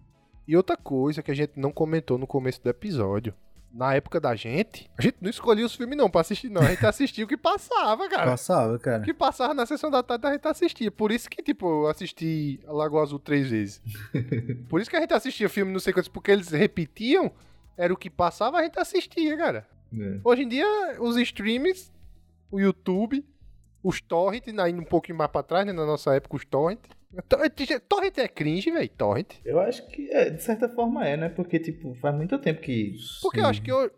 E outra coisa que a gente não comentou no começo do episódio. Na época da gente, a gente não escolhia os filmes não pra assistir, não. A gente assistia o que passava, cara. Passava, O cara. que passava na sessão da tarde a gente assistia. Por isso que, tipo, eu assisti Lagoa Azul três vezes. Por isso que a gente assistia filme não sei quantos, porque eles repetiam, era o que passava, a gente assistia, cara. É. Hoje em dia, os streams, o YouTube, os torrent, indo um pouquinho mais pra trás, né, na nossa época, os torrent. Torrent, é cringe, velho, torrent. Eu acho que, é, de certa forma, é, né? Porque, tipo, faz muito tempo que Porque eu acho que eu,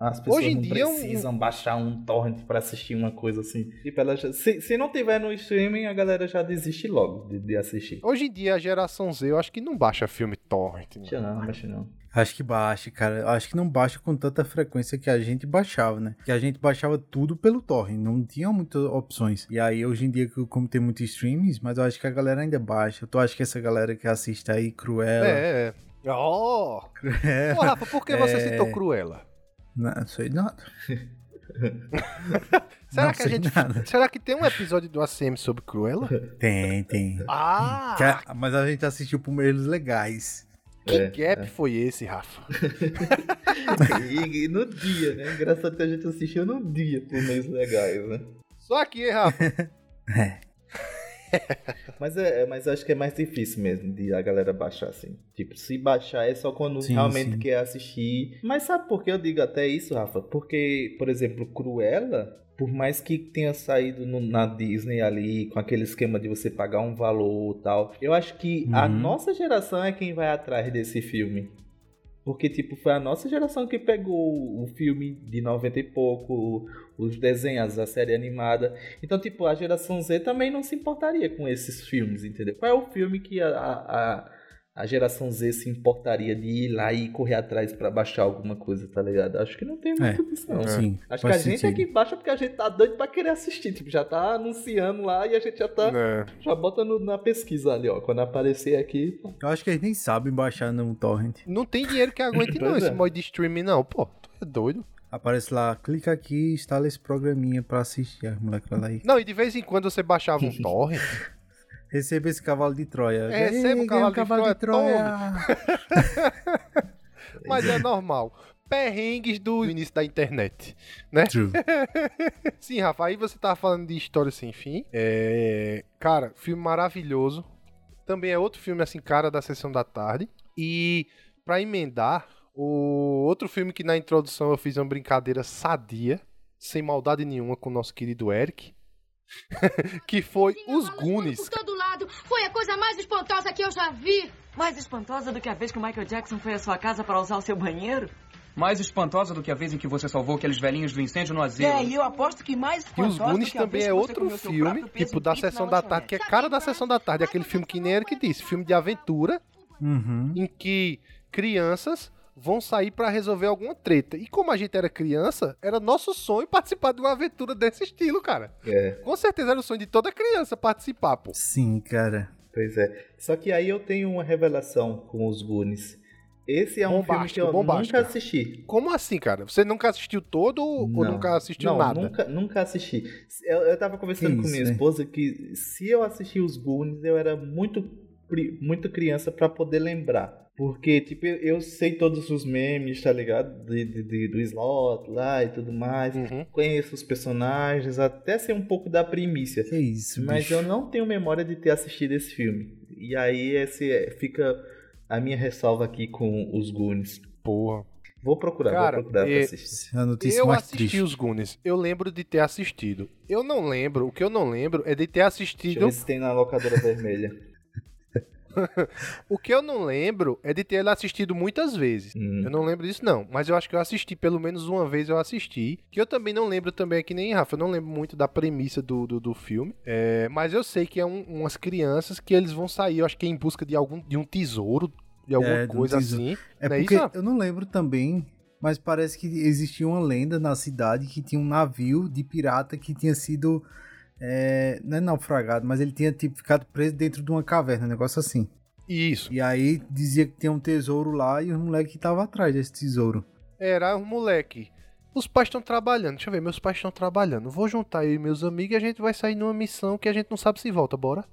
as pessoas Hoje em não dia, um- precisam baixar um torrent pra assistir uma coisa assim. Tipo, ela já- se, se não tiver no streaming, a galera já desiste logo de, de assistir. hoje em dia a geração Z, eu acho que não baixa filme torrent. Não. Deixa não, deixa não. Acho que baixa, cara. Acho que não baixa com tanta frequência que a gente baixava, né? Que a gente baixava tudo pelo torrent, não tinha muitas opções. E aí, hoje em dia, como tem muitos streams, mas eu acho que a galera ainda baixa. Tu acha que essa galera que assiste aí, Cruella... É, é. Oh! Ô, Rafa, por que você É. citou Cruella? Não sei nada. Será Não que a gente. nada. Será que tem um episódio do ACM sobre Cruella? Tem, tem. Ah! Mas a gente assistiu por meios legais. Que É, gap foi esse, Rafa? e, e no dia, né? Engraçado que a gente assistiu no dia por meios legais, né? Só aqui, hein, Rafa? Mas é, é- mas eu acho que é mais difícil mesmo de a galera baixar assim. Tipo, se baixar é só quando Sim, realmente sim. quer assistir. Mas sabe por que eu digo até isso, Rafa? Porque, por exemplo, Cruella, por mais que tenha saído no- na Disney ali, com aquele esquema de você pagar um valor e tal, eu acho que a Uhum. nossa geração é quem vai atrás desse filme. Porque, tipo, foi a nossa geração que pegou o filme de 90 e pouco, os desenhos, a série animada. Então, tipo, a geração Z também não se importaria com esses filmes, entendeu? Qual é o filme que a, a, a geração Z se importaria de ir lá e correr atrás pra baixar alguma coisa, tá ligado? Acho que não tem muito É, disso, não. sim, Acho que a gente sentido. aqui baixa porque a gente tá doido pra querer assistir. Tipo, já tá anunciando lá e a gente já tá. É. Já bota no- na pesquisa ali, ó. Quando aparecer aqui. Eu acho que eles nem sabem baixar no torrent. Não tem dinheiro que aguente, não, Pois esse é. modo de streaming, não. Pô, tu é doido. Aparece lá, clica aqui e instala esse programinha pra assistir. As moleque vai lá e Não, e de vez em quando você baixava um torrent. Receba esse cavalo de Troia. É, receba Ei, um ganhei cavalo de Mas é normal. Perrengues do início da internet, né? True. Sim, Rafa, aí você tava falando de História Sem Fim. É... Cara, filme maravilhoso. Também é outro filme, assim, cara da Sessão da Tarde. E, pra emendar, o outro filme que na introdução eu fiz uma brincadeira sadia, sem maldade nenhuma, com o nosso querido Eric. que foi Os Goonies. Por todo lado. Foi a coisa mais espantosa que eu já vi. Mais espantosa do que a vez que o Michael Jackson foi à sua casa para usar o seu banheiro? Mais espantosa do que a vez em que você salvou aqueles velhinhos do incêndio no asilo. É, e eu aposto que mais E espantosa Os Goonies que também é que outro filme, tipo, da Sessão da Tarde, que é cara da Sessão da Tarde. Aquele filme que nem Eric disse. Filme de aventura, Uhum. em que crianças vão sair pra resolver alguma treta. E como a gente era criança, era nosso sonho participar de uma aventura desse estilo, cara. É. Com certeza era o sonho de toda criança participar, pô. Sim, cara. Pois é. Só que aí eu tenho uma revelação com os Goonies. Esse é um filme que eu bombástica. nunca assisti. Como assim, cara? Você nunca assistiu todo ou Não. nunca assistiu não, nada? Nunca, nunca assisti. Eu, eu tava conversando Que com isso, minha né? esposa que se eu assistir os Goonies, eu era muito, muito criança pra poder lembrar. Porque, tipo, eu, sei todos os memes, tá ligado? De, de- de- do slot lá e tudo mais. Uhum. Conheço os personagens, até sei um pouco da primícia. Que isso, Mas bicho. eu não tenho memória de ter assistido esse filme. E aí esse é- fica a minha ressalva aqui com os Goonies. Porra. Vou procurar, Cara, vou procurar é- pra assistir. A notícia Eu mais assisti triste. os Goonies. Eu lembro de ter assistido. Eu não lembro, o que eu não lembro é de ter Deixa eu assistido. ver se tem na locadora vermelha. O que eu não lembro é de ter assistido muitas vezes. Hum. Eu não lembro disso, não. Mas eu acho que eu assisti, pelo menos uma vez eu assisti. Que eu também não lembro também, é que nem Rafa, eu não lembro muito da premissa do, do, do filme. É, mas eu sei que é um- umas crianças que eles vão sair, eu acho que é em busca de algum de um tesouro, de alguma É, coisa assim. É não porque isso, eu não lembro também, mas parece que existia uma lenda na cidade que tinha um navio de pirata que tinha sido. É, não é naufragado, mas ele tinha tipo, ficado preso dentro de uma caverna, um negócio assim. Isso. E aí dizia que tinha um tesouro lá e os moleques estavam atrás desse tesouro. Era um moleque. Os pais estão trabalhando. Deixa eu ver, meus pais estão trabalhando. Vou juntar eu e meus amigos e a gente vai sair numa missão que a gente não sabe se volta. Bora?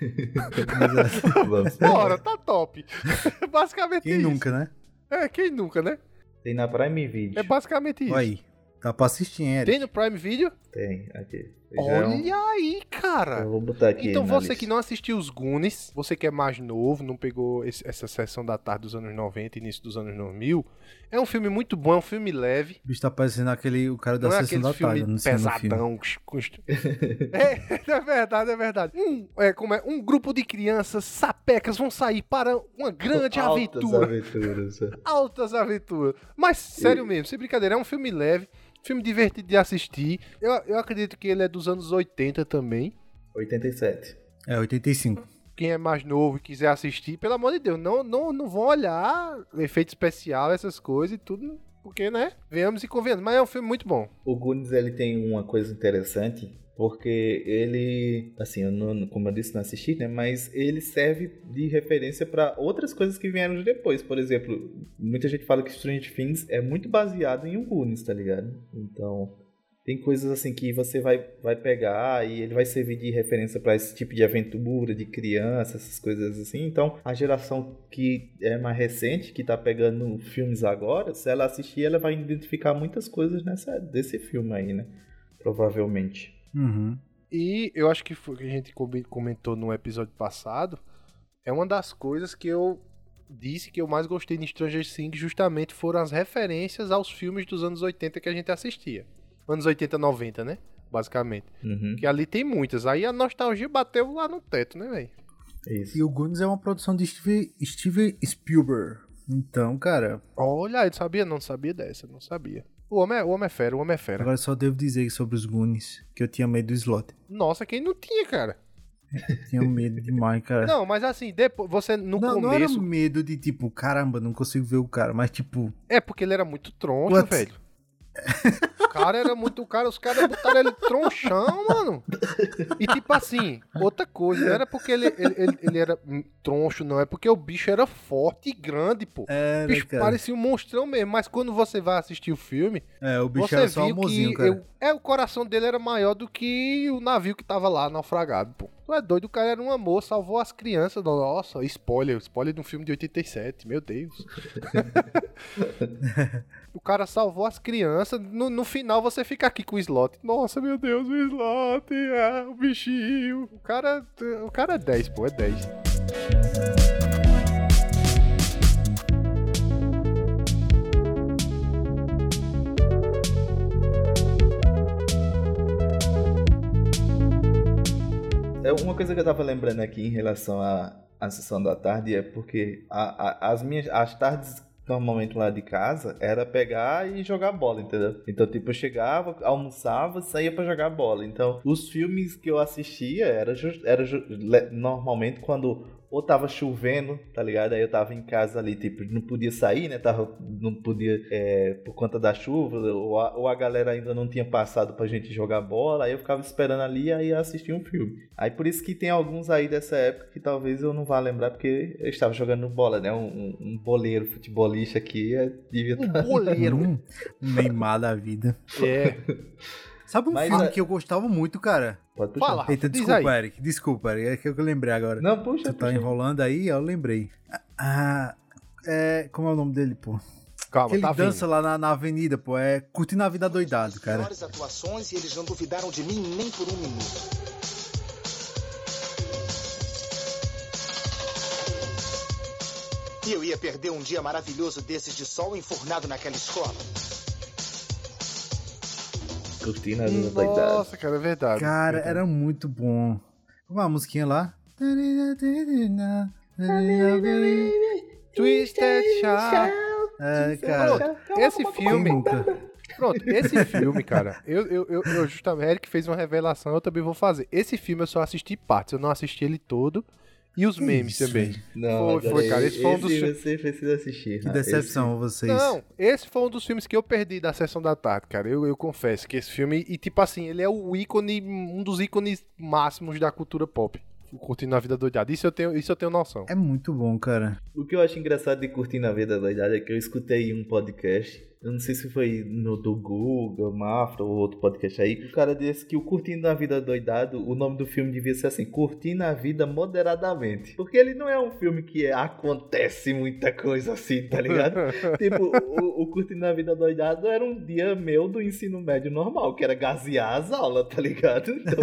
Bora, tá top. basicamente Quem isso. nunca, né? É, quem nunca, né? Tem na Prime Video. É basicamente isso. Olha aí. Dá pra assistir, hein, Eric? Tem no Prime Video? Tem, aqui. Já é um- Olha aí, cara. Eu vou botar aqui Então você lista. que não assistiu os Goonies, você que é mais novo, não pegou esse- essa sessão da tarde dos anos 90 início dos anos 2000, é um filme muito bom, é um filme leve. O bicho tá parecendo aquele, o cara da não é sessão aquele da filme tarde. filme. pesadão. est- é, é verdade, é verdade. Um, é, como é, um grupo de crianças sapecas vão sair para uma grande Altas aventura. aventuras. é. Altas aventuras. Mas, sério mesmo, sem brincadeira, é um filme leve, filme divertido de assistir. Eu, eu acredito que ele é dos anos 80 também. 87. É, 85. Quem é mais novo e quiser assistir, pelo amor de Deus, não, não, não vão olhar efeito especial, essas coisas e tudo, porque, né? Venhamos e convenhamos. Mas é um filme muito bom. O Goonies ele tem uma coisa interessante, porque ele, assim, eu não, como eu disse, não assisti, né? Mas ele serve de referência para outras coisas que vieram de depois. Por exemplo, muita gente fala que Stranger Things é muito baseado em um Goonies, tá ligado? Então, tem coisas assim que você vai, vai pegar e ele vai servir de referência para esse tipo de aventura, de criança, essas coisas assim. Então, a geração que é mais recente, que tá pegando filmes agora, se ela assistir, ela vai identificar muitas coisas nessa, desse filme aí, né? Provavelmente. Uhum. E eu acho que foi o que a gente comen- comentou no episódio passado. É uma das coisas que eu disse que eu mais gostei de Stranger Things justamente foram as referências aos filmes dos anos 80 que a gente assistia. Anos 80, 90, né? Basicamente. Uhum. Que ali tem muitas. Aí a nostalgia bateu lá no teto, né, velho? Isso. E o Goonies é uma produção de Steve, Steve Spielberg. Então, cara, Olha, eu sabia, não sabia dessa, não sabia. O homem é, o homem é fera, o homem é fera. agora só devo dizer sobre os Goonies que eu tinha medo do slot. Nossa, quem não tinha, cara? Tinha medo demais, cara. Não, mas assim, depois, você no não, não era começo. medo de tipo, caramba, não consigo ver o cara, mas tipo. É porque ele era muito troncho, What? velho. O cara era muito. Cara, os caras botaram ele tronchão, mano. E tipo assim, outra coisa, não era porque ele, ele, ele, ele era troncho, não. É porque o bicho era forte e grande, pô. Era, o bicho cara. parecia um monstrão mesmo. Mas quando você vai assistir o filme, É, o bicho você viu que eu- é, o coração dele era maior do que o navio que tava lá naufragado, pô. Tu é doido, o cara era um amor, salvou as crianças. Nossa, spoiler, spoiler de um filme de 87, meu Deus. o cara salvou as crianças. No, no final você fica aqui com o slot. Nossa, meu Deus, o slot, ah, o bichinho. O cara, o cara é 10, pô, é 10. É uma coisa que eu tava lembrando aqui em relação à, à sessão da tarde é porque a- a- as minhas as tardes normalmente lá de casa era pegar e jogar bola, entendeu? Então, tipo, eu chegava, almoçava, saía pra jogar bola. Então, os filmes que eu assistia era, era normalmente quando ou tava chovendo, tá ligado? Aí eu tava em casa ali, tipo, não podia sair, né? Tava, não podia, é, por conta da chuva, ou a, ou a galera ainda não tinha passado pra gente jogar bola, aí eu ficava esperando ali e aí eu assistia um filme. Aí por isso que tem alguns aí dessa época que talvez eu não vá lembrar, porque eu estava jogando bola, né? Um, um- um boleiro futebolista aqui, é, devia Um estar... boleiro. Neymar da vida. É. Sabe um Mas filme a- que eu gostava muito, cara? Pode puxar. Fala, Eita, desculpa. Eric. Desculpa, Eric. É que eu lembrei agora. Não, puxa, Tu tá puxa. enrolando aí, eu lembrei. Ah, é, como é o nome dele, pô? Calma, que ele tá dança vindo. lá na, na avenida, pô. É Curtindo a Vida Doidado, cara. Melhores atuações e eles não duvidaram de mim nem por um minuto. E eu ia perder um dia maravilhoso desses de sol enfurnado naquela escola. Curtindo a vida doidada. Nossa, cara, é verdade. Cara, Verdade. era muito bom. Como é a musiquinha lá? Twisted Shout. É, cara. Esse filme. Pronto, esse filme, cara, eu, eu, eu, eu justamente, Eric fez uma revelação, eu também vou fazer. Esse filme eu só assisti partes, eu não assisti ele todo. E os memes isso, também. Não, foi, foi, cara. Esse foi um dos esse filmes. você precisa assistir. Que ah, decepção vocês. Não, esse foi um dos filmes que eu perdi da sessão da tarde, cara. Eu, eu confesso que esse filme, e tipo assim, ele é o ícone, um dos ícones máximos da cultura pop. Curtindo a vida doidada. Isso eu tenho, isso eu tenho noção. É muito bom, cara. O que eu acho engraçado de Curtindo a Vida Doidada é que eu escutei um podcast, eu não sei se foi no do Google, Mafra ou outro podcast aí, o cara disse que o Curtindo a Vida Doidado, o nome do filme devia ser assim, Curtindo a Vida Moderadamente. Porque ele não é um filme que é- acontece muita coisa assim, tá ligado? tipo, o, o Curtindo a Vida Doidado era um dia meu do ensino médio normal, que era gasear as aulas, tá ligado? Então,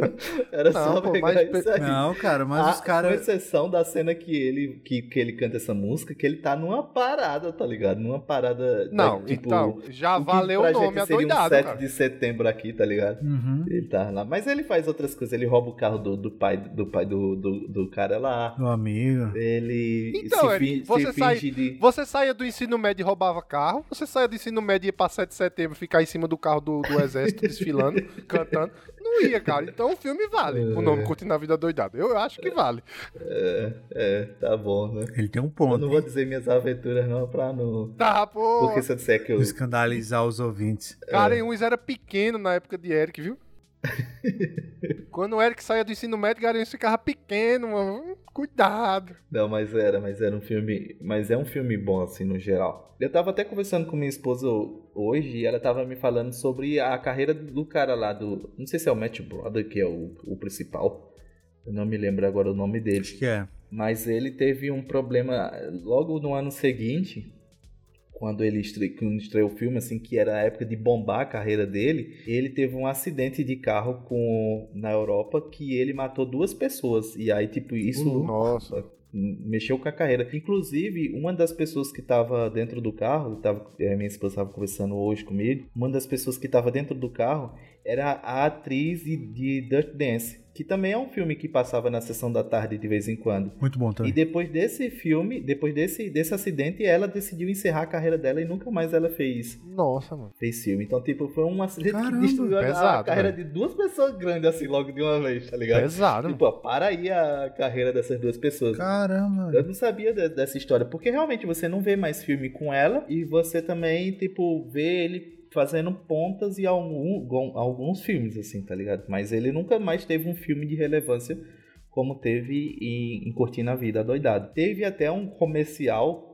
era Não, só pô, pegar mas isso aí. Não, cara, mas Ah, os caras. Com exceção da cena que ele, que, que ele canta essa música, que ele tá numa parada, tá ligado? Numa parada. Não, né, tipo, então, já valeu pra o nome gente seria um adoidado, 7 cara. de setembro aqui, tá ligado? Uhum. Ele tá lá. Mas ele faz outras coisas. Ele rouba o carro do, do pai, do, pai do, do, do cara lá. Meu amigo. Ele Então, se, fi- você, se sai, de. você saía do ensino médio e roubava carro, você saía do ensino médio e ia pra 7 de setembro ficar em cima do carro do, do exército desfilando, cantando. Não ia, cara. Então o filme vale. O nome Curtindo a Vida Doidada. Eu acho que vale. É, é, tá bom, né? Ele tem um Eu ponto. não vou dizer minhas aventuras, não, pra não. Tá, pô. Porque se eu disser que eu. Escandalizar os ouvintes. Cara, É. em uns era pequeno na época de Eric, viu? Quando o Eric saía do ensino médio, Garanhuns ficava pequeno, mano. Cuidado. Não, mas era, mas era um filme. Mas é um filme bom, assim, no geral. Eu tava até conversando com minha esposa hoje e ela tava me falando sobre a carreira do cara lá do. Não sei se é o Matt Brother, que é o, o principal. Eu não me lembro agora o nome dele. Acho que é. Mas ele teve um problema logo no ano seguinte, quando ele estre... quando estreou o filme, assim, que era a época de bombar a carreira dele. Ele teve um acidente de carro com na Europa que ele matou duas pessoas. E aí, tipo, isso Nossa. mexeu com a carreira. Inclusive, uma das pessoas que estava dentro do carro, tava, eh, minha esposa estava conversando hoje comigo, uma das pessoas que estava dentro do carro era a atriz de, Dirt Dance, que também é um filme que passava na sessão da tarde de vez em quando. Muito bom E também. depois desse filme, depois desse, desse acidente, ela decidiu encerrar a carreira dela e nunca mais ela fez, Nossa, mano. fez filme. Então, tipo, foi um acidente Caramba, que destruiu a- a, pesado, carreira velho. de duas pessoas grandes, assim, logo de uma vez, tá ligado? Pesado. Tipo, ó, para aí a carreira dessas duas pessoas. Caramba. Eu não sabia de- dessa história, porque realmente você não vê mais filme com ela e você também, tipo, vê ele fazendo pontas em algum- alguns filmes, assim, tá ligado? Mas ele nunca mais teve um filme de relevância como teve em, em Curtindo a Vida Doidado. Teve até um comercial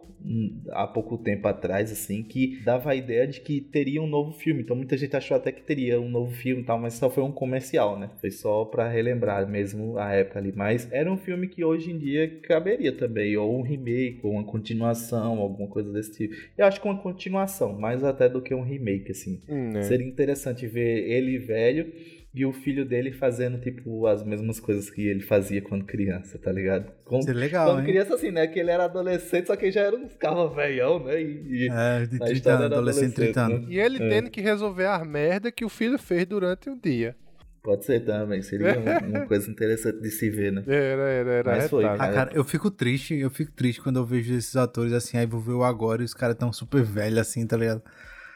há pouco tempo atrás, assim, que dava a ideia de que teria um novo filme. Então muita gente achou até que teria um novo filme e tal, mas só foi um comercial, né? Foi só pra relembrar mesmo a época ali. Mas era um filme que hoje em dia caberia também, ou um remake, ou uma continuação, alguma coisa desse tipo. Eu acho que uma continuação, mais até do que um remake, assim. Hum, é. Seria interessante ver ele velho e o filho dele fazendo, tipo, as mesmas coisas que ele fazia quando criança, tá ligado? Com- Seria legal, quando hein? criança, assim, né? Que ele era adolescente, só que já era uns carros velhão, né? E, e É, de na 30 história anos, adolescente, 30 né? anos. E ele É. tendo que resolver as merda que o filho fez durante o dia. Pode ser também, seria um- uma coisa interessante de se ver, né? Era, era, era. Mas foi, retado. Ah, cara. cara, eu fico triste, eu fico triste quando eu vejo esses atores assim, aí vou ver o agora e os caras tão super velhos assim, tá ligado?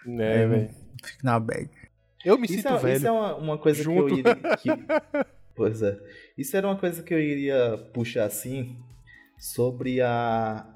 É, eu velho. Fico na bad. Eu me Isso sinto é, velho. isso é uma, uma coisa Junto. que eu iria. que- pois é. Isso era uma coisa que eu iria puxar assim sobre a,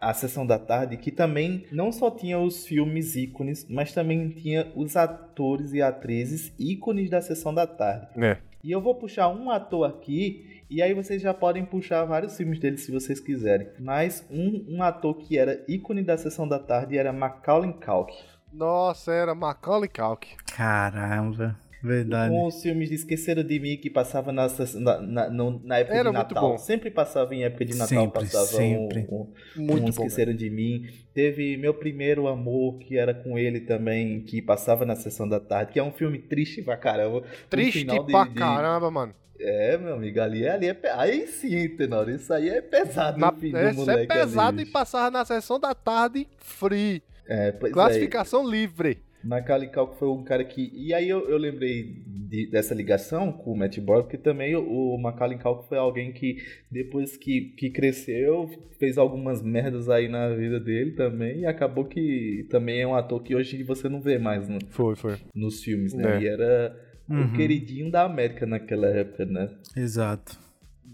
a sessão da tarde, que também não só tinha os filmes ícones, mas também tinha os atores e atrizes ícones da sessão da tarde. É. E eu vou puxar um ator aqui, e aí vocês já podem puxar vários filmes dele se vocês quiserem. Mas um, um ator que era ícone da sessão da tarde era Macaulay Culkin. Nossa, era Macaulay Culkin. Caramba, verdade. Com os filmes de Esqueceram de Mim que passava na, na, na, no- na época Era de muito Natal. bom. Sempre passava em época de Natal, Sempre, passava sempre. um, um, Muito um bom. Esqueceram de Mim. Teve Meu Primeiro Amor, que era com ele também, que passava na sessão da tarde, que é um filme triste pra caramba. No Triste final de- pra de- caramba, mano. É, meu amigo, ali, ali é. pe- Aí sim, Tenor, isso aí é pesado. Na, no fim do essa é moleque ali, pesado e passava na sessão da tarde free. É, pois é. Classificação livre. Macaulay Culkin foi um cara que... E aí eu, eu lembrei de- dessa ligação com o Matt Borg, porque também o, o Macaulay Culkin foi alguém que, depois que, que cresceu, fez algumas merdas aí na vida dele também, e acabou que também é um ator que hoje você não vê mais no- Foi, foi. nos filmes, né? É. E era Uhum. o queridinho da América naquela época, né? Exato.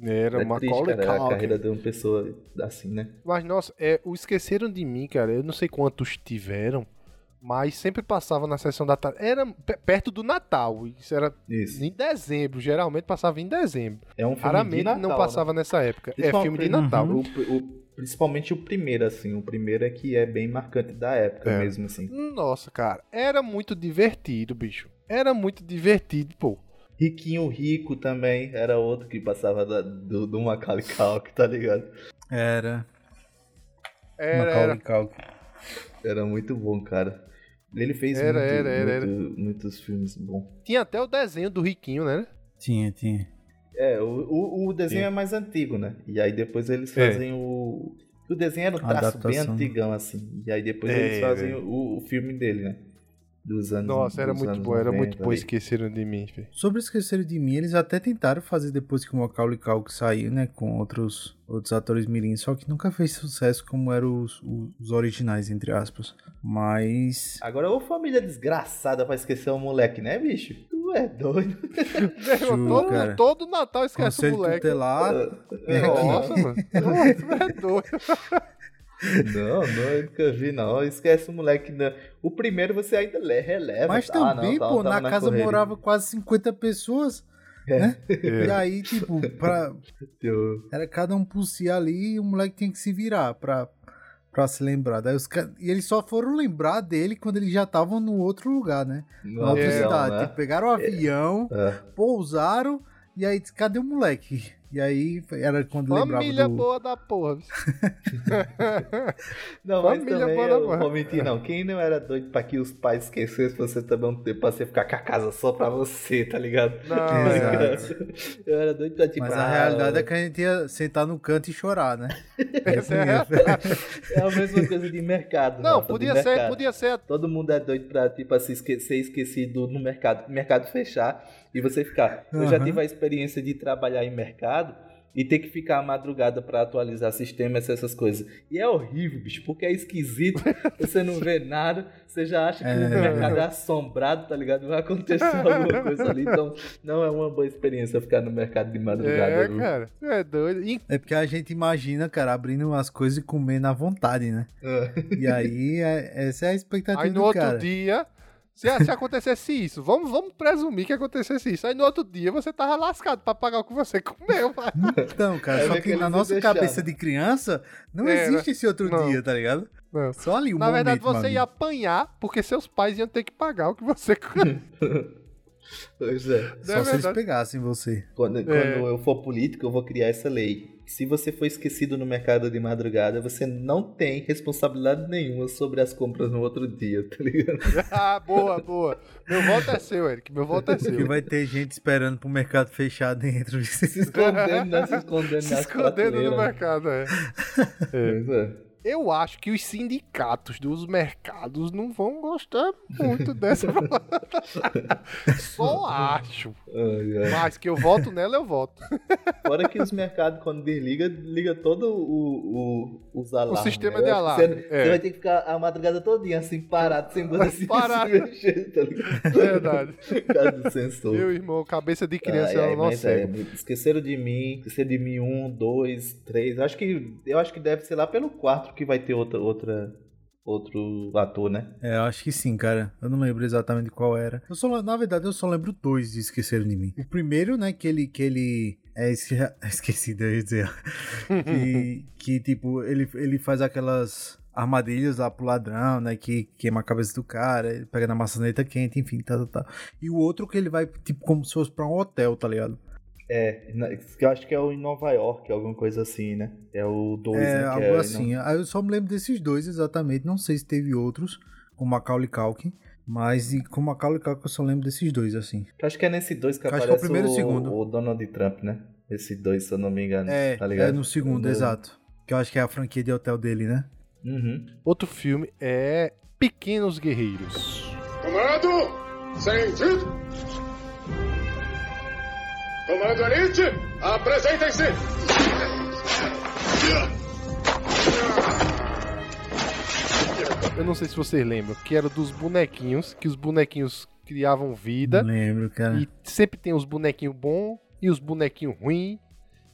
Era é Macaulay triste, cara, a Culkin. carreira de uma pessoa assim, né? Mas, nossa, é, o Esqueceram de Mim, cara, eu não sei quantos tiveram, mas sempre passava na sessão da tarde. Era pe- perto do Natal. Isso era Isso. em dezembro, geralmente passava em dezembro. É um filme Raramente de Natal, não né? passava nessa época. É filme de Natal. O- o- principalmente o primeiro, assim. O primeiro é que é bem marcante da época É. mesmo, assim. Nossa, cara, era muito divertido, bicho. Era muito divertido, pô. Riquinho Rico também era outro que passava da- do, do Macaulay Culkin, tá ligado? Era. Era, Macaulay. Culkin. Era muito bom, cara. Ele fez Era, muito- era, era, muito- muitos filmes bons. Tinha até o desenho do Riquinho, né? Tinha, tinha. É, o, o, o desenho Sim. é mais antigo, né? E aí depois eles É. fazem o. O desenho era um traço bem antigão, assim. E aí depois É, eles fazem velho. o, o filme dele, né? Dos anos Nossa, era muito bom, era 90 muito bom. Esqueceram de mim, velho. Sobre Esquecer de Mim, eles até tentaram fazer depois que o Macaulay Culkin saiu, né? Com outros, outros atores mirins, só que nunca fez sucesso como eram os, os originais, entre aspas. Mas... Agora, ô família desgraçada pra esquecer o moleque, né, bicho? Tu é doido. Meu, todo, cara. todo Natal esquece Conselho o moleque. tutelar... Nossa, mano. Nossa, tu é doido. Não, não, eu nunca vi, não. Esquece o moleque. Não. O primeiro você ainda le- releva. Mas tá? Ah, também, não, tá- pô, tava na casa correria. morava quase 50 pessoas, né? É. E aí, tipo, pra... Era cada um por si ali e o moleque tinha que se virar pra, pra se lembrar. Daí os E eles só foram lembrar dele quando eles já estavam no outro lugar, né? No Na outra cidade. né? Tipo, pegaram o avião, É. pousaram e aí cadê o moleque? E aí era quando lembrava Família do... boa da porra. Não, mas Família também boa da eu porra. vou mentir, não. Quem não era doido pra que os pais esquecessem você também um tempo pra você ficar com a casa só pra você, tá ligado? Não, Exato. Eu era doido pra tipo. Mas a ah, realidade é que a gente ia sentar no canto e chorar, né? Essa é a Esse realidade. É a mesma coisa de mercado. Não, Rafa, podia ser, mercado. podia ser. Todo mundo é doido pra tipo, assim, esque- ser esquecido no mercado, mercado fechar e você ficar. Eu já Aham. tive a experiência de trabalhar em mercado e ter que ficar a madrugada pra atualizar sistemas, essas coisas. E é horrível, bicho, porque é esquisito, você não vê nada, você já acha que É. o mercado é assombrado, tá ligado? Vai acontecer alguma coisa ali, então não é uma boa experiência ficar no mercado de madrugada. É, viu? cara. É doido. E É porque a gente imagina, cara, abrindo umas coisas e comendo à vontade, né? É. E aí, é- essa é a expectativa aí no outro cara. dia. Se, se acontecesse isso, vamos, vamos presumir que acontecesse isso. Aí no outro dia você tava lascado pra pagar o que você comeu. Então, cara, Aí só que que na nossa deixaram. cabeça de criança, não É, existe esse outro não. dia, tá ligado? Não. Só ali o Na momento, verdade, você ia apanhar porque seus pais iam ter que pagar o que você comeu. Pois é. Só é se eles verdade. pegassem você. Quando, É. quando eu for político, eu vou criar essa lei. Se você for esquecido no mercado de madrugada, você não tem responsabilidade nenhuma sobre as compras no outro dia, tá ligado? ah, boa, boa. Meu voto é seu, Eric. Meu voto é Porque seu. vai ter gente esperando pro mercado fechar dentro. Se escondendo, né? Se escondendo Se escondendo no mercado, é. Pois é. Eu acho que os sindicatos dos mercados não vão gostar muito dessa. Só acho. Ai, ai. Mas que eu voto nela, eu voto. Fora que os mercados, quando desliga, liga todo o, o, os alarmes. sistema né? de alarme, Você, é. você vai ter que ficar a madrugada todinha assim, parado, sem poder se, Parado. se mexer, tá ligado? Verdade. Do sensor. Meu irmão, cabeça de criança Ai, ai, não mas é, serve. esqueceram de mim, esqueceram de mim um, dois, três. Acho que eu acho que deve ser lá pelo que vai ter outra, outra outro ator, né? É, acho que sim, cara. Eu não lembro exatamente qual era. Eu só, na verdade, eu só lembro dois de Esqueceram de Mim. O primeiro, né, que ele... Que ele é, esque... esqueci de dizer. que, que, tipo, ele, ele faz aquelas armadilhas lá pro ladrão, né, que queima a cabeça do cara, ele pega na maçaneta quente, enfim, tá, tá, tá. E o outro que ele vai, tipo, como se fosse pra um hotel, tá ligado? É, que eu acho que é o em Nova York, alguma coisa assim, né? É o 2, É, né? algo é, assim. Aí eu só me lembro desses dois exatamente. Não sei se teve outros, com Macaulay Culkin. Mas e com Macaulay Culkin eu só lembro desses dois, assim. Eu acho que é nesse 2 que Eu acho aparece que é o primeiro e o segundo. o Donald Trump, né? Esse 2, se eu não me engano. É, tá ligado? é no segundo, exato. Que eu acho que é a franquia de hotel dele, né? Uhum. Outro filme é Pequenos Guerreiros. Comando! Sentido! Comando Elite, apresentem-se! Eu não sei se vocês lembram, que era dos bonequinhos, que os bonequinhos criavam vida. Não lembro, cara. E sempre tem os bonequinhos bons e os bonequinhos ruins.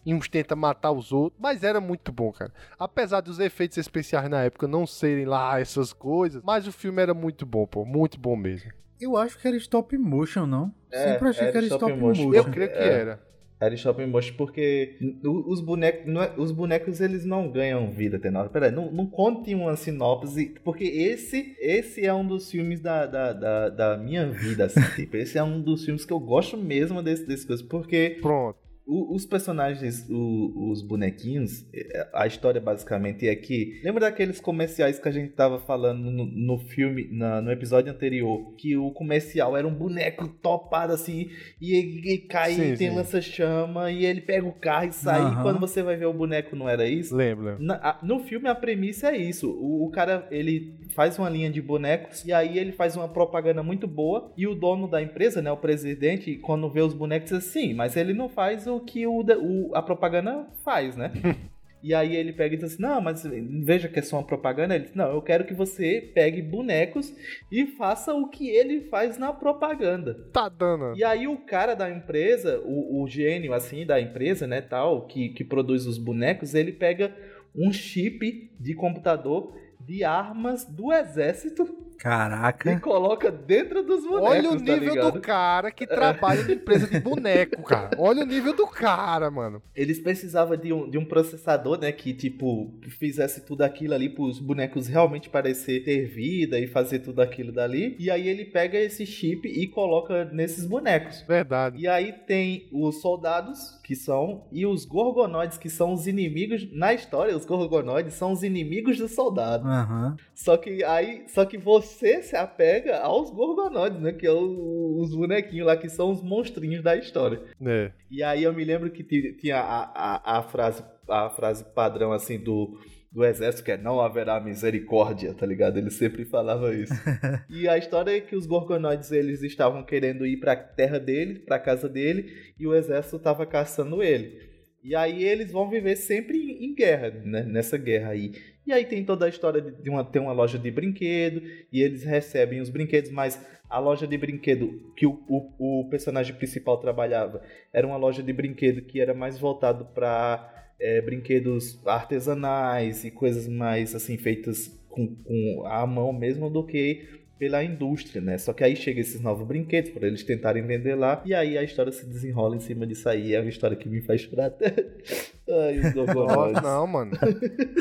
E uns tenta matar os outros. Mas era muito bom, cara. Apesar dos efeitos especiais na época não serem lá essas coisas. Mas o filme era muito bom, pô. Muito bom mesmo. Eu acho que era stop motion, não? É, Sempre achei era que era stop stop, motion. motion. Eu creio que É. era. Era Shopping Motion porque os bonecos, não é- os bonecos eles não ganham vida até na hora. Peraí, não, não conte uma sinopse, porque esse esse é um dos filmes da, da, da, da minha vida, assim, tipo, esse é um dos filmes que eu gosto mesmo desse, desse coisa, porque Pronto. O- os personagens, o- os bonequinhos, é, a história basicamente é que. Lembra daqueles comerciais que a gente tava falando no, no filme, na- no episódio anterior? Que o comercial era um boneco topado assim, e ele, cai Sim, e tem lança-chama, e ele pega o carro e sai. Aham. E quando você vai ver o boneco, não era isso? Lembro. Na- a- no filme a premissa é isso. O, o cara ele faz uma linha de bonecos e aí ele faz uma propaganda muito boa e o dono da empresa, né, o presidente, quando vê os bonecos diz assim, mas ele não faz o que o, o- a propaganda faz, né? E aí ele pega e diz assim, não, mas veja que é só uma propaganda. Ele diz, não, eu quero que você pegue bonecos e faça o que ele faz na propaganda. Tá dando. E aí o cara da empresa, o, o gênio assim da empresa, né, tal, que, que produz os bonecos, ele pega um chip de computador de armas do exército Caraca. e coloca dentro dos bonecos, Olha o tá nível ligado? do cara que trabalha em empresa de boneco, cara. Olha o nível do cara, mano. Eles precisavam de um, de um processador, né, que, tipo, fizesse tudo aquilo ali pros bonecos realmente parecer ter vida e fazer tudo aquilo dali. E aí ele pega esse chip e coloca nesses bonecos. Verdade. E aí tem os soldados, que são, e os gorgonoides, que são os inimigos. Na história, os gorgonoides são os inimigos dos soldados. Aham. Só que aí, só que você se apega aos gorgonoides, né? Que é o- os bonequinhos lá, que são os monstrinhos da história. É. E aí eu me lembro que ti- tinha a, a, a frase, a frase padrão assim do, do exército, que é não haverá misericórdia, tá ligado? Ele sempre falava isso. e a história é que os gorgonoides eles estavam querendo ir pra terra dele, pra casa dele, e o exército tava caçando ele. E aí eles vão viver sempre em, guerra, né? Nessa guerra aí. E aí tem toda a história de de uma, ter uma loja de brinquedo, e eles recebem os brinquedos, mas a loja de brinquedo que o, o, o personagem principal trabalhava era uma loja de brinquedo que era mais voltado para brinquedos artesanais e coisas mais assim feitas com, com a mão mesmo do que pela indústria, né? Só que aí chega esses novos brinquedos para eles tentarem vender lá e aí a história se desenrola em cima disso aí. É uma história que me faz chorar até. Ai, os Nossa, não, mano.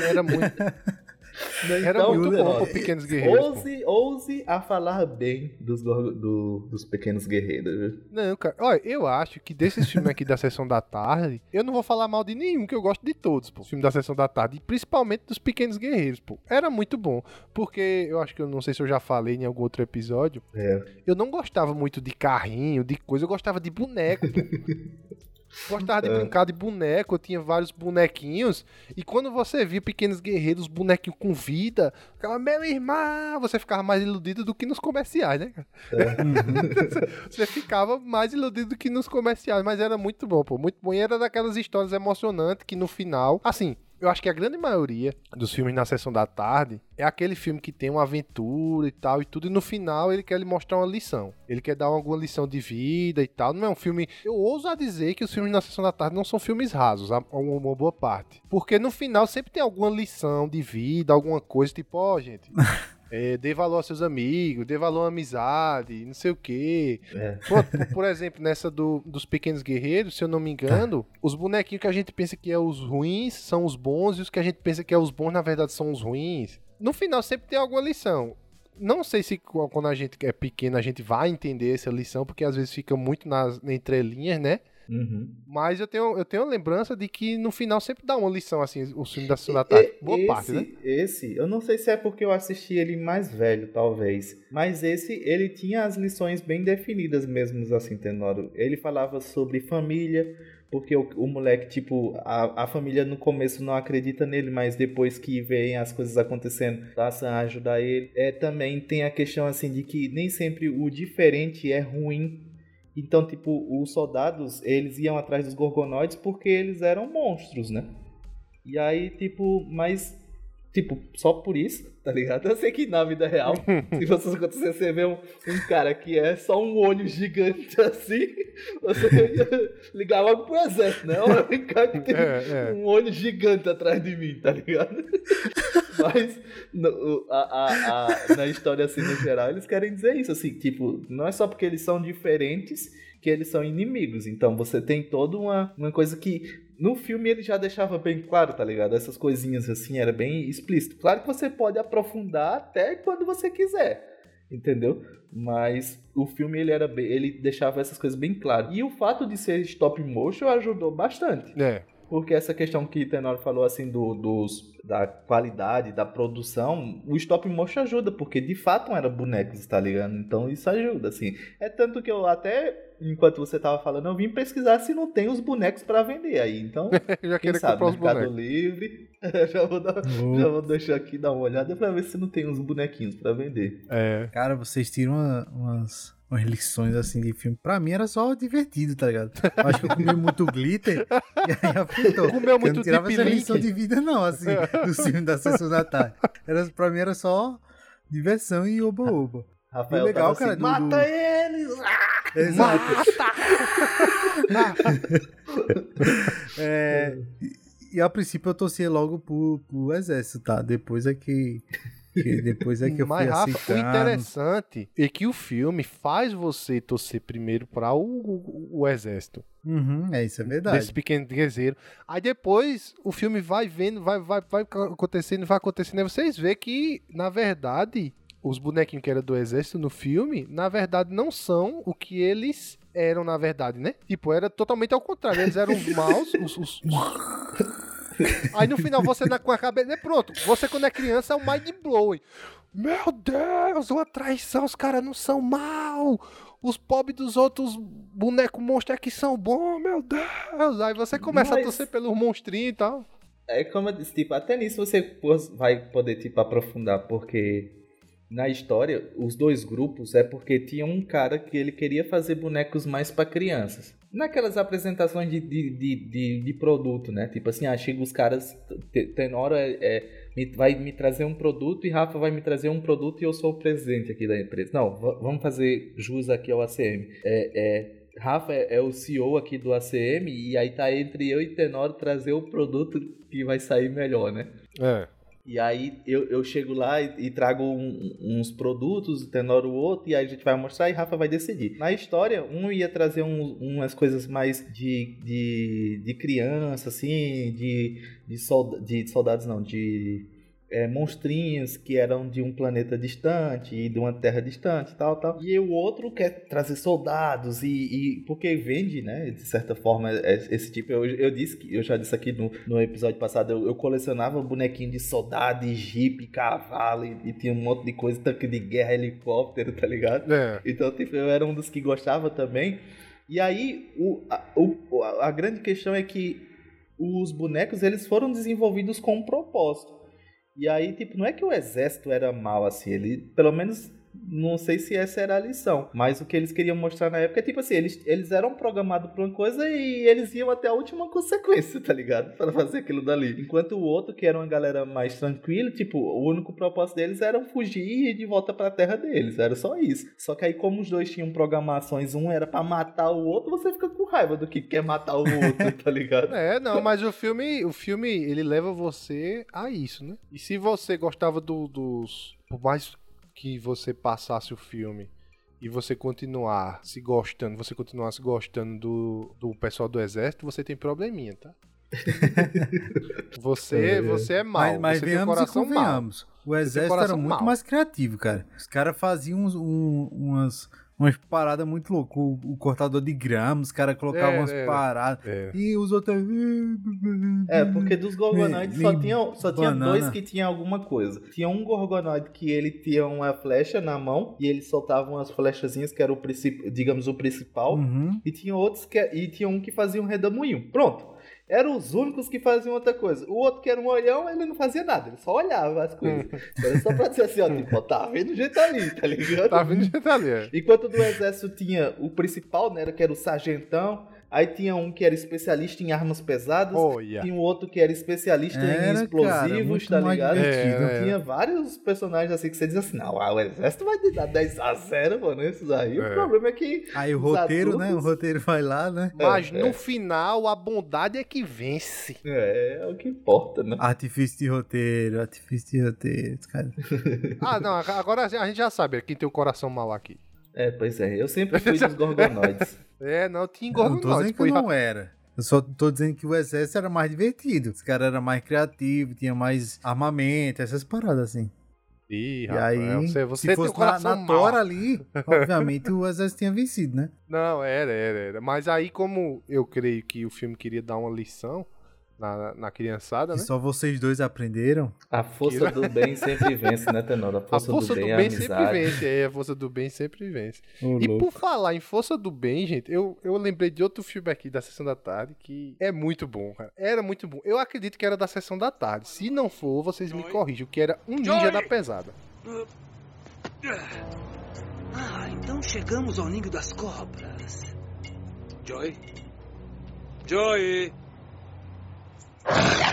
Era muito. Era Então, muito bom Leonardo, pro Pequenos Guerreiros. pô. Ouse, ouse a falar bem dos, do- dos pequenos guerreiros. Não, cara. Olha, eu acho que desses filmes aqui da Sessão da Tarde, eu não vou falar mal de nenhum, que eu gosto de todos, pô. Filme da Sessão da Tarde, e principalmente dos Pequenos Guerreiros, pô. Era muito bom. Porque eu acho que eu não sei se eu já falei em algum outro episódio. É. Eu não gostava muito de carrinho, de coisa, eu gostava de boneco. Gostava de É. brincar de boneco, eu tinha vários bonequinhos. E quando você via pequenos guerreiros, bonequinhos com vida, ficava, meu irmão, você ficava mais iludido do que nos comerciais, né, cara? você ficava mais iludido do que nos comerciais, mas era muito bom, pô. Muito bom. E era daquelas histórias emocionantes que no final. Assim, eu acho que a grande maioria dos filmes na sessão da tarde é aquele filme que tem uma aventura e tal e tudo, e no final ele quer lhe mostrar uma lição. Ele quer dar alguma lição de vida e tal. Não é um filme. Eu ouso a dizer que os filmes na sessão da tarde não são filmes rasos, uma, boa parte. Porque no final sempre tem alguma lição de vida, alguma coisa tipo, ó, gente. É, dê valor aos seus amigos, dê valor à amizade, não sei o quê. Pô, por, por exemplo, nessa do- dos Pequenos Guerreiros, se eu não me engano, os bonequinhos que a gente pensa que é os ruins são os bons e os que a gente pensa que é os bons, na verdade, são os ruins. No final sempre tem alguma lição. Não sei se qu- quando a gente é pequeno a gente vai entender essa lição, porque às vezes fica muito nas entrelinhas, né? Uhum. Mas eu tenho, eu tenho a lembrança de que no final sempre dá uma lição, assim, o filme da Sessão da Tarde. Boa esse, parte, né? Esse, eu não sei se é porque eu assisti ele mais velho, talvez. Mas esse, ele tinha as lições bem definidas mesmo, assim, Tenório. Ele falava sobre família, porque o, o moleque, tipo, a, a família no começo não acredita nele, mas depois que veem as coisas acontecendo, passa a ajudar ele. É, também tem a questão, assim, de que nem sempre o diferente é ruim. Então, tipo, os soldados, eles iam atrás dos gorgonoides porque eles eram monstros, né? E aí, tipo, mas. Tipo, só por isso, tá ligado? Eu sei que na vida real, se você acontecer, você vê um, um cara que é só um olho gigante assim, você ia ligar logo pro exército, né? Olha, cá que tem É, é. um olho gigante atrás de mim, tá ligado? Mas no- a- a- a- na história, assim, no geral, eles querem dizer isso, assim, tipo, não é só porque eles são diferentes que eles são inimigos. Então você tem toda uma, uma coisa que. No filme ele já deixava bem claro, tá ligado? Essas coisinhas assim, era bem explícito. Claro que você pode aprofundar até quando você quiser, entendeu? Mas o filme ele era bem, ele deixava essas coisas bem claras. E o fato de ser stop motion ajudou bastante. É. Porque essa questão que o Tenor falou assim do, dos, da qualidade, da produção, o stop motion ajuda, porque de fato era bonecos, tá ligado? Então isso ajuda, assim. É tanto que eu até, enquanto você tava falando, eu vim pesquisar se não tem os bonecos pra vender aí. Então, já quem queria sabe, Mercado bonecos. Livre, já, vou dar- Oh. já vou deixar aqui dar uma olhada pra ver se não tem uns bonequinhos pra vender. É. Cara, vocês tiram uma- umas, umas lições assim de filme. Pra mim era só divertido, tá ligado? Eu acho que eu comi muito glitter e aí afetou. Comeu Eu muito não tirava essa lição de vida, não, assim, do filme da sessão da tarde. Era, pra mim era só diversão e oba-oba. Rafael legal, tava cara, assim, do- do- mata eles! Exato. É, e, e a princípio eu torcia logo pro, pro exército, tá? Depois é que Que depois é que eu fui Mas, Rafa, o interessante é que o filme faz você torcer primeiro para o, o, o exército. Uhum, é isso, é verdade. Desse pequeno guerreiro. Aí depois o filme vai vendo, vai, vai, vai acontecendo, vai acontecendo. Aí vocês vê que, na verdade, os bonequinhos que eram do exército no filme, na verdade, não são o que eles eram, na verdade, né? Tipo, era totalmente ao contrário. Eles eram os maus, os. os- Aí no final você na, com a cabeça. né, Pronto, você quando é criança é o mind blowing. Meu Deus, uma traição, os caras não são mal. Os pobres dos outros bonecos monstros é que são bons, meu Deus. Aí você começa a Mas- torcer pelos monstrinhos e tal. É como eu disse, tipo, até nisso você vai poder, tipo, aprofundar, porque na história, os dois grupos é porque tinha um cara que ele queria fazer bonecos mais pra crianças. Naquelas apresentações de, de, de, de, de produto, né? Tipo assim, ah, chega os caras, te- Tenora é, é, vai me trazer um produto e Rafa vai me trazer um produto e eu sou o presidente aqui da empresa. Não, va- vamos fazer jus aqui ao ACM. É, é, Rafa é, é o CEO aqui do ACM e aí tá entre eu e Tenor trazer o produto que vai sair melhor, né? É. E aí eu, eu chego lá e, e trago um- uns produtos, Tenor o outro, e aí a gente vai mostrar e Rafa vai decidir. Na história, um ia trazer uns- umas coisas mais de, de, de criança, assim, de, de, solda- de soldados não, de é, monstrinhos que eram de um planeta distante e de uma terra distante tal, tal. E o outro quer trazer soldados e, e- porque vende, né? De certa forma, é- esse tipo. Eu, eu disse que eu já disse aqui no, no episódio passado, eu, eu colecionava bonequinho de soldado, e jipe, cavalo e, e tinha um monte de coisa, tanque de guerra, helicóptero, tá ligado? É. Então, tipo, eu era um dos que gostava também. E aí, o, a, o- a grande questão é que os bonecos, eles foram desenvolvidos com um propósito. E aí, tipo, não é que o exército era mal assim, ele, pelo menos, não sei se essa era a lição, mas o que eles queriam mostrar na época é tipo assim, eles, eles eram programados pra uma coisa e eles iam até a última consequência, tá ligado? Para fazer aquilo dali. Enquanto o outro, que era uma galera mais tranquila, tipo, o único propósito deles era fugir e ir de volta pra terra deles, era só isso. Só que aí, como os dois tinham programações, um era pra matar o outro, você fica com raiva do que quer matar o outro, tá ligado? É, não, mas o filme, o filme, ele leva você a isso, né? E se você gostava do- dos. Por mais que você passasse o filme e você continuar se gostando, você continuar se gostando do, do pessoal do exército, você tem probleminha, tá? Você, você é mal. Mas, mas você tem venhamos e coração mal. convenhamos. O Você tem exército era muito mau. mais criativo, cara. Os caras faziam uns- um- umas, umas paradas muito loucas. O, o cortador de grama, os caras colocavam Era, umas era. paradas. É. E os outros. É, porque dos Gorgonoides só tinha, só tinha banana. dois que tinha alguma coisa. Tinha um Gorgonoide que ele tinha uma flecha na mão e ele soltava umas flechazinhas que era o principal, digamos, o principal. Uhum. E tinha outros que e tinha um que fazia um redemoinho. Pronto. Eram os únicos que faziam outra coisa. O outro que era um olhão, ele não fazia nada, ele só olhava as coisas. Era só pra dizer assim, ó, tipo, ó, tá vendo o jeito ali, tá ligado? Tá vendo o jeito ali, é. Enquanto do exército tinha o principal, né, que era o sargentão, aí tinha um que era especialista em armas pesadas, Olha. tinha um outro que era especialista Era, em explosivos, cara, tá ligado? divertido. É, é. Tinha vários personagens assim que você diz assim, não, ah, o exército vai te dar 10 a 0, mano, esses aí. É. O problema é que Aí o roteiro, né? O adultos- roteiro vai lá, né? Mas É, no é. final, a bondade é que vence. É, é o que importa, né? Artifício de roteiro, artifício de roteiro. os caras- Ah, não, agora a gente já sabe quem tem o coração mal aqui. É, pois é, eu sempre fui dos gorgonoides. É, não, tinha Eu não tô Gorgonoides. dizendo que não era. Eu só tô dizendo que o exército era mais divertido. Os caras eram mais criativos, tinha mais armamento, essas paradas assim. Ih, E Rafael, aí, você, você se fosse na, na tora ali, obviamente o exército tinha vencido, né? Não, era, era, era. Mas aí, como eu creio que o filme queria dar uma lição na, na criançada, E né? só vocês dois aprenderam. A força do bem sempre vence, né, Tenor? A A força, força do do bem, bem, é a sempre vence. É, a força do bem sempre vence. Ô, E louco. por falar em força do bem, gente, eu, eu lembrei de outro filme aqui da Sessão da Tarde que é muito bom, cara. Era muito bom. Eu acredito que era da Sessão da Tarde. Se não for, vocês me corrijam, que era Um Ninja Joey! da Pesada. Ah, então chegamos ao ninho das cobras. Joy? Joy! Ah!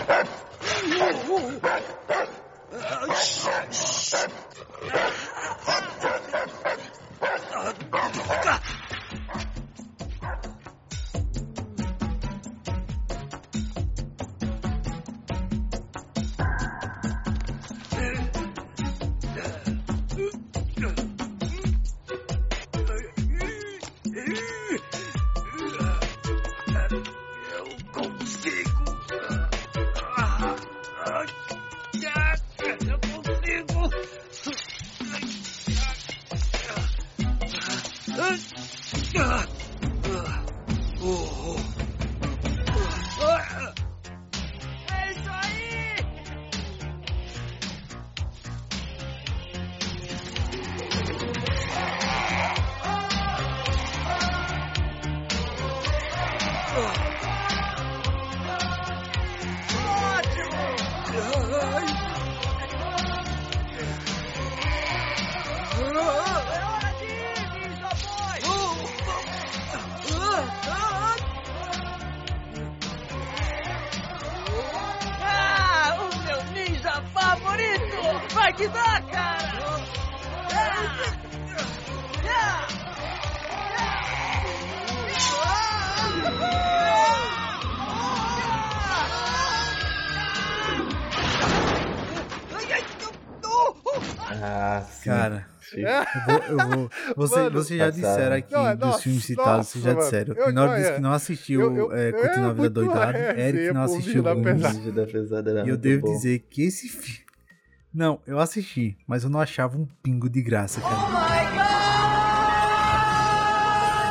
Eu vou. Eu vou você, Mano, vocês já disseram aqui Não, é- dos nossa, filmes citados, vocês já disseram. O Eu- disse olha, que não assistiu eu- eu- é, eu- Continua a é Vida resenha, Eric não assistiu Goonies. E eu devo bom. dizer que esse filme. Não, eu assisti, mas eu não achava um pingo de graça, cara.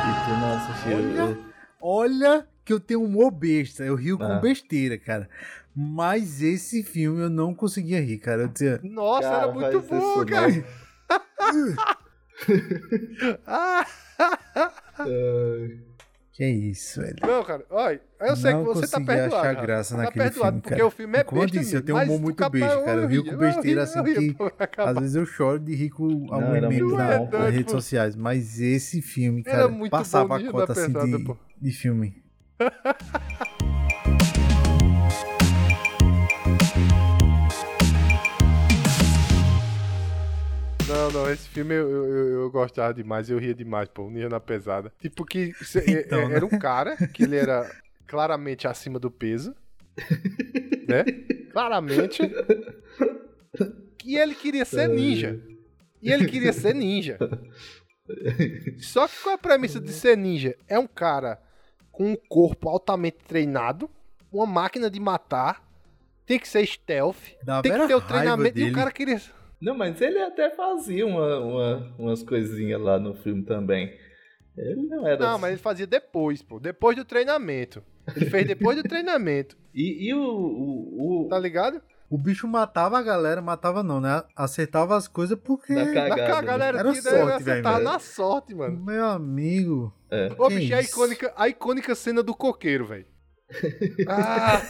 E tu não assistiu. Olha, olha que eu tenho humor besta, eu rio com Ah. besteira, cara. Mas esse filme eu não conseguia rir, cara. Eu dizia, Nossa, Cara, era muito bom, isso cara. Que isso, velho. não, cara, olha, eu sei que você tá perdoado. achar cara. graça tá naquele perdoado, filme, porque cara. o filme é Como eu besta disse, eu mesmo, tenho um humor muito besta, cara. Eu rio com besteira assim eu que às vezes eu choro de rir com algum muito na- nas redes sociais. Mas esse filme, cara, passava a cota assim de, de filme. Não, não, esse filme eu, eu, eu- gostava demais, eu ria demais, pô, Ninja na Pesada. Tipo que cê- é- Então, é- né? era um cara que ele era claramente acima do peso, né? Claramente. Que ele queria ser ninja. E ele queria ser ninja. Só que qual é a premissa de ser ninja? É um cara com um corpo altamente treinado, uma máquina de matar, tem que ser stealth, Dava tem que ter o treinamento e o cara queria. Não, mas ele até fazia uma, uma- umas coisinhas lá no filme também. Ele não era. Não, mas ele fazia depois, pô. Depois do treinamento. Ele fez depois do treinamento. E, e o, o, o- Tá ligado? O bicho matava a galera, matava não, né? Acertava as coisas porque. Da cagada, Na cagada né? era, Era sorte, velho, acertava na sorte, mano. Meu amigo. É. Ô, Que bicho, é a icônica, a icônica cena do coqueiro, velho. Ah.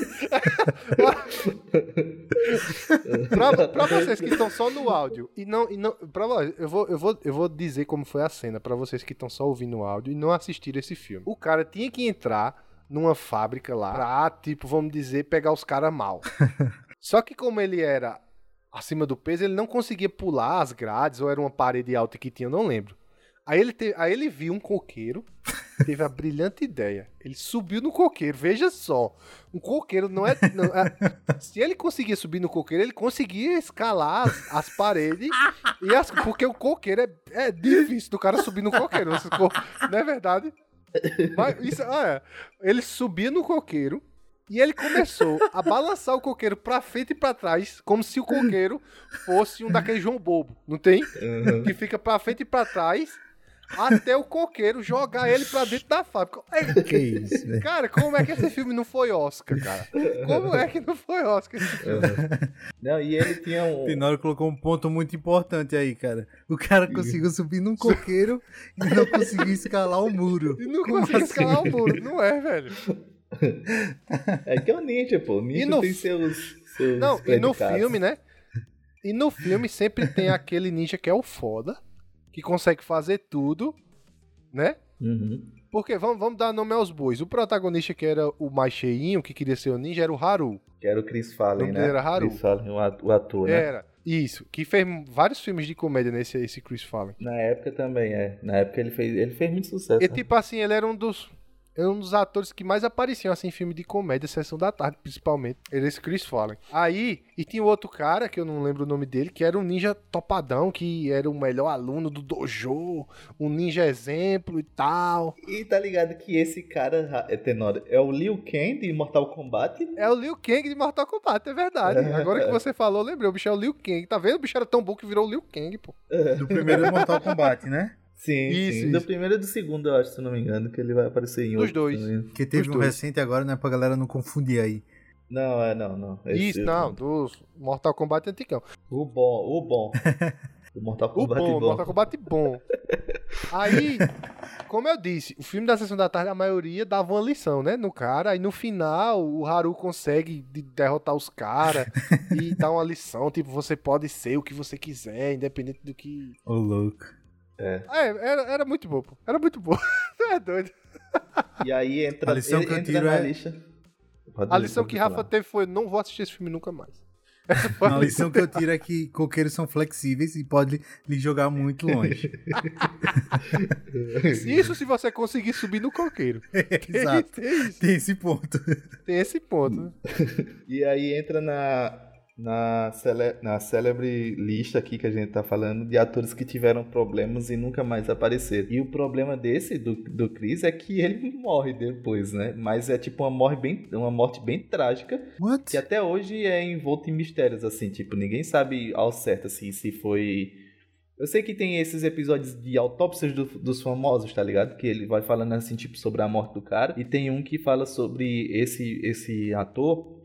pra, pra vocês que estão só no áudio e não, e não pra, eu, vou, eu, vou, eu vou dizer como foi a cena pra vocês que estão só ouvindo o áudio e não assistiram esse filme. O cara tinha que entrar numa fábrica lá pra, tipo, vamos dizer, pegar os caras mal. Só que como ele era acima do peso, ele não conseguia pular as grades ou era uma parede alta que tinha, eu não lembro. Aí ele, te- aí ele viu um coqueiro, teve a brilhante ideia. Ele subiu no coqueiro, veja só. Um coqueiro não é. não é- se ele conseguia subir no coqueiro, ele conseguia escalar as, as paredes. E as, porque o coqueiro é, é difícil do cara subir no coqueiro. Não é verdade? Mas isso, olha, ele subia no coqueiro e ele começou a balançar o coqueiro pra frente e pra trás, como se o coqueiro fosse um daqueles João Bobo, não tem? Uhum. Que fica pra frente e pra trás até o coqueiro jogar ele pra dentro da fábrica. É, Que isso, velho. Cara, como é que esse filme não foi Oscar, cara? Como é que não foi Oscar esse filme? Não, e ele tinha um. Tenório colocou um ponto muito importante aí, cara. O cara conseguiu subir num coqueiro e não conseguiu escalar o muro. E não Como conseguiu assim? escalar o muro, não é, velho? É que é o ninja, pô. O ninja E no tem seus. seus Não, e no filme, né? E no filme sempre tem aquele ninja que é o foda, que consegue fazer tudo, né? Uhum. Porque vamos, vamos dar nome aos bois. O protagonista que era o mais cheinho, que queria ser o ninja, era o Haru. Que era o Chris Fallen, né? era Haru. Chris Fallen, o at- o ator, né? Era. Isso. Que fez vários filmes de comédia nesse esse Chris Fallen. Na época também, é. Na época ele fez, ele fez muito sucesso. E né? tipo assim, ele era um dos. Era um dos atores que mais apareciam assim, em filme de comédia, Sessão da Tarde, principalmente. Ele é esse Chris Fallen. Aí, e tinha o outro cara, que eu não lembro o nome dele, que era um ninja topadão, que era o melhor aluno do dojo, um ninja exemplo e tal. E tá ligado que esse cara, Ra- é Tenório, é o Liu Kang de Mortal Kombat? É o Liu Kang de Mortal Kombat, é verdade. Agora que você falou, lembrei, o bicho é o Liu Kang. Tá vendo? O bicho era tão bom que virou o Liu Kang, pô. Do primeiro Mortal Kombat, né? Sim, Isso, sim. Do isso. primeiro e do segundo, eu acho, se não me engano, que ele vai aparecer em Dos outro dois. também. Que teve Os um dois. recente agora, né? Pra galera não confundir aí. Não, é, não, não. Esse- Isso, não, do Mortal Kombat antigão. O bom, o bom. o Mortal O Kombat bom, bom. Mortal Kombat bom. Aí, como eu disse, o filme da Sessão da Tarde, a maioria dava uma lição, né, no cara. Aí no final, o Haru consegue de- derrotar os caras e dar uma lição. Tipo, você pode ser o que você quiser, independente do que... Ô, louco. É. É, era, era muito bom, pô. Era muito bom. Tu é doido. E aí entra, A lição que eu tiro na é- lista. Pode- A lição que Rafa falar. teve foi, não vou assistir esse filme nunca mais. A lição que eu tiro é que coqueiros são flexíveis e pode lhe jogar muito longe. Isso se você conseguir subir no coqueiro. Exato. Tem, Tem esse ponto. tem esse ponto. E aí entra na, na, cele, na célebre lista aqui que a gente tá falando de atores que tiveram problemas e nunca mais apareceram. E o problema desse, do, do Chris, é que ele morre depois, né? Mas é tipo uma morte bem, uma morte bem trágica. What? Que até hoje é envolto em mistérios, assim, tipo, ninguém sabe ao certo, assim, se foi... Eu sei que tem esses episódios de autópsias do- dos famosos, tá ligado? Que ele vai falando, assim, tipo, sobre a morte do cara. E tem um que fala sobre esse, esse ator...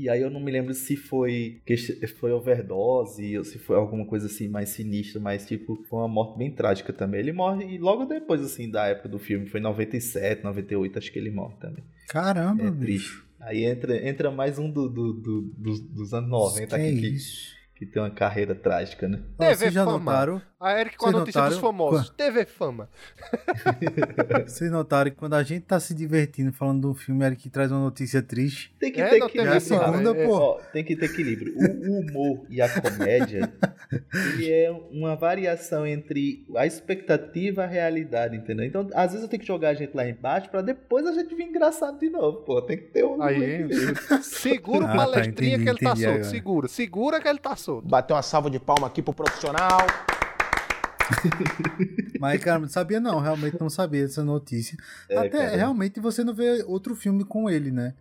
E aí eu não me lembro se foi que foi overdose ou se foi alguma coisa assim mais sinistra, mas tipo, foi uma morte bem trágica também. Ele morre e logo depois assim da época do filme, foi em 97, 98, acho que ele morre também. Caramba, É bicho. triste. Aí entra, entra mais um do, do- do- dos, dos anos 90 Que aqui que, isso? que tem uma carreira trágica, né? TV Vocês já Fama. notaram? A Eric com a notícia dos notaram? famosos. TV Fama. Vocês notaram que quando a gente tá se divertindo falando de um filme, Eric traz uma notícia triste. Tem que É, ter equilíbrio. TV Fama, cara. é, pô. Ó, tem que ter equilíbrio. O, o humor e a comédia, ele é uma variação entre a expectativa e a realidade, entendeu? Então, às vezes eu tenho que jogar a gente lá embaixo pra depois a gente vir engraçado de novo, pô. Tem que ter um Aí, equilíbrio. segura o Ah, tá, palestrinha entendi, que ele tá solto. agora. Segura, segura que ele tá solto. Bateu uma salva de palma aqui pro profissional. Mas, cara, não sabia não, realmente não sabia dessa notícia. É, Até cara. realmente você não vê outro filme com ele, né?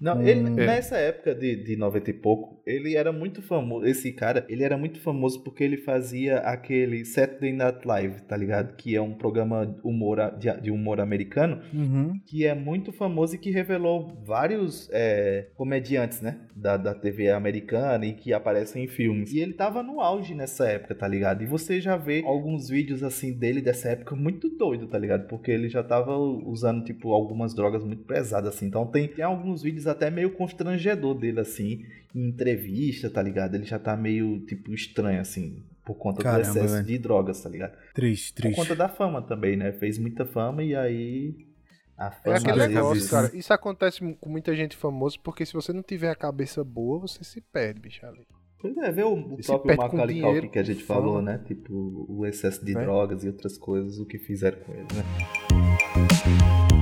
Não, Hum. ele, É. nessa época de, de 90 e pouco, ele era muito famoso. Esse cara, ele era muito famoso porque ele fazia aquele Saturday Night Live, tá ligado? Que é um programa humor, de, de humor americano, Uhum. que é muito famoso e que revelou vários é, comediantes, né? Da, da TV americana e que aparecem em filmes. E ele tava no auge nessa época, tá ligado? E você já vê alguns vídeos assim dele dessa época muito doido, tá ligado? Porque ele já tava usando, tipo, algumas drogas muito pesadas, assim. Então tem, tem alguns vídeos até meio constrangedor dele, assim, em entrevista, tá ligado? Ele já tá meio, tipo, estranho, assim. Por conta Caramba, do excesso velho. de drogas, tá ligado? Triste, Por triste. conta da fama também, né? Fez muita fama e aí. A É fama aquele às vezes- negócio, cara. Isso acontece com muita gente famosa, porque se você não tiver a cabeça boa, você se perde, bicho. ali. Pois é, vê o, o próprio Macaulay Culkin que a gente fama. falou, né? Tipo, o excesso de É. drogas e outras coisas, o que fizeram com ele, né?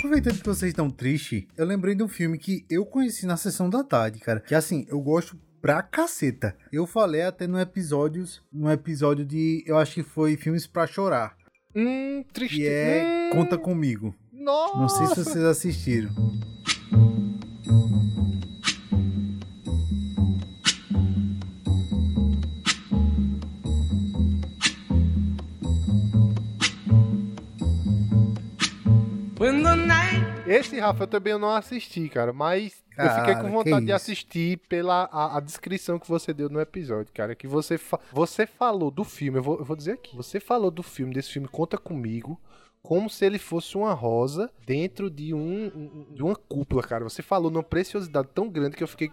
Aproveitando que vocês estão tristes, eu lembrei de um filme que eu conheci na sessão da tarde, cara. Que assim, eu gosto pra caceta. Eu falei até no episódios, no episódio de, eu acho que foi filmes pra chorar, Hum, triste. que é Hum, Conta comigo. Nossa. Não sei se vocês assistiram. When the Esse, Rafa, eu também não assisti, cara, mas eu fiquei com vontade de assistir pela a, a descrição que você deu no episódio, cara. Que você, fa- você falou do filme, eu vou, eu vou dizer aqui. Você falou do filme, desse filme Conta Comigo, como se ele fosse uma rosa dentro de, um, de uma cúpula, cara. Você falou numa preciosidade tão grande que eu fiquei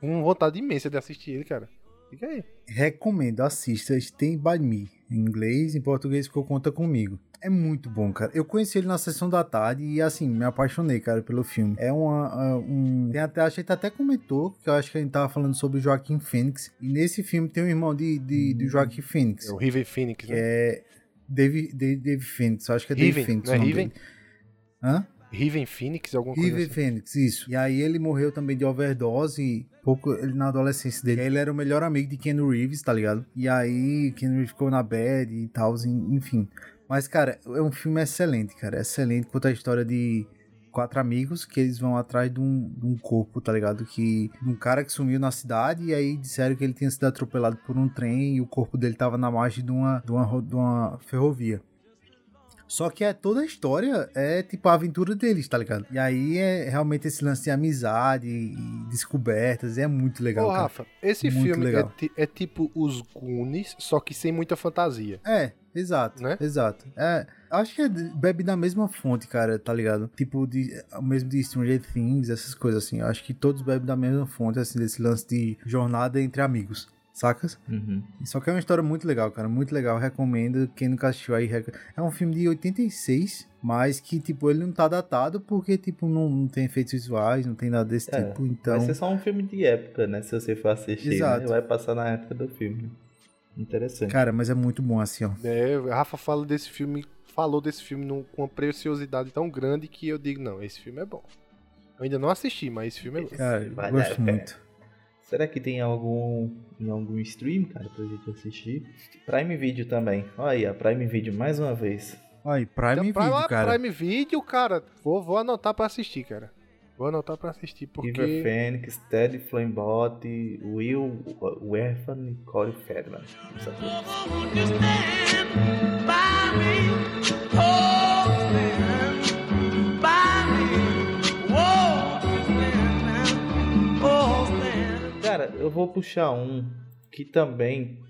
com vontade imensa de assistir ele, cara. Fica aí. Recomendo, assista Stay By Me. Em inglês, em português ficou Conta Comigo. É muito bom, cara. Eu conheci ele na sessão da tarde e, assim, me apaixonei, cara, pelo filme. É uma. ah, Um... Tem até, a gente até comentou, que eu acho que a gente tava falando sobre o Joaquim Phoenix. E nesse filme tem um irmão de, de, do Joaquim Phoenix. É o River Phoenix, né? é Dave, Dave, Dave Phoenix. Eu acho que é Dave Riven, Phoenix. não é Riven? dele. Hã? Riven Phoenix, alguma coisa River assim. Phoenix, isso. E aí ele morreu também de overdose, pouco ele na adolescência dele. Ele era o melhor amigo de Ken Reeves, tá ligado? E aí Ken Reeves ficou na bad e tal, enfim. Mas, cara, é um filme excelente, cara. Excelente. Conta a história de quatro amigos que eles vão atrás de um, de um corpo, tá ligado? Que um cara que sumiu na cidade e aí disseram que ele tinha sido atropelado por um trem e o corpo dele tava na margem de uma, de uma, de uma ferrovia. Só que é toda a história é tipo a aventura deles, tá ligado? E aí é realmente esse lance de amizade e descobertas, é muito legal, Ô, cara. Rafa, esse Muito filme é, legal. ti- é tipo os Goonies, só que sem muita fantasia. É, exato, Né? exato. É, acho que é- bebe da mesma fonte, cara, tá ligado? Tipo, de, mesmo de Stranger Things, essas coisas assim. Acho que todos bebem da mesma fonte, assim, desse lance de jornada entre amigos. Sacas? Uhum. Só que é uma história muito legal, cara. Muito legal. Recomendo. Quem nunca assistiu aí. rec- É um filme de 86, mas que, tipo, ele não tá datado porque, tipo, não, não tem efeitos visuais, não tem nada desse É, tipo. Então. Vai ser só um filme de época, né? Se você for assistir, Exato. né? vai passar na época do filme. Interessante. Cara, mas é muito bom assim, ó. É, o Rafa fala desse filme, falou desse filme num- com uma preciosidade tão grande que eu digo, não, esse filme é bom. Eu ainda não assisti, mas esse filme é bom. Cara, eu gosto muito. Será que tem algum em algum stream, cara, pra gente assistir? Prime Video também. Olha aí, a Prime Video mais uma vez. Olha aí, Prime Então, Video, cara. Prime Video, cara, vou, vou anotar pra assistir, cara. Vou anotar pra assistir, porque... River Phoenix, Teddy Flamebot, Will Werfan e Corey Feldman. Isso aqui. Cara, eu vou puxar um que também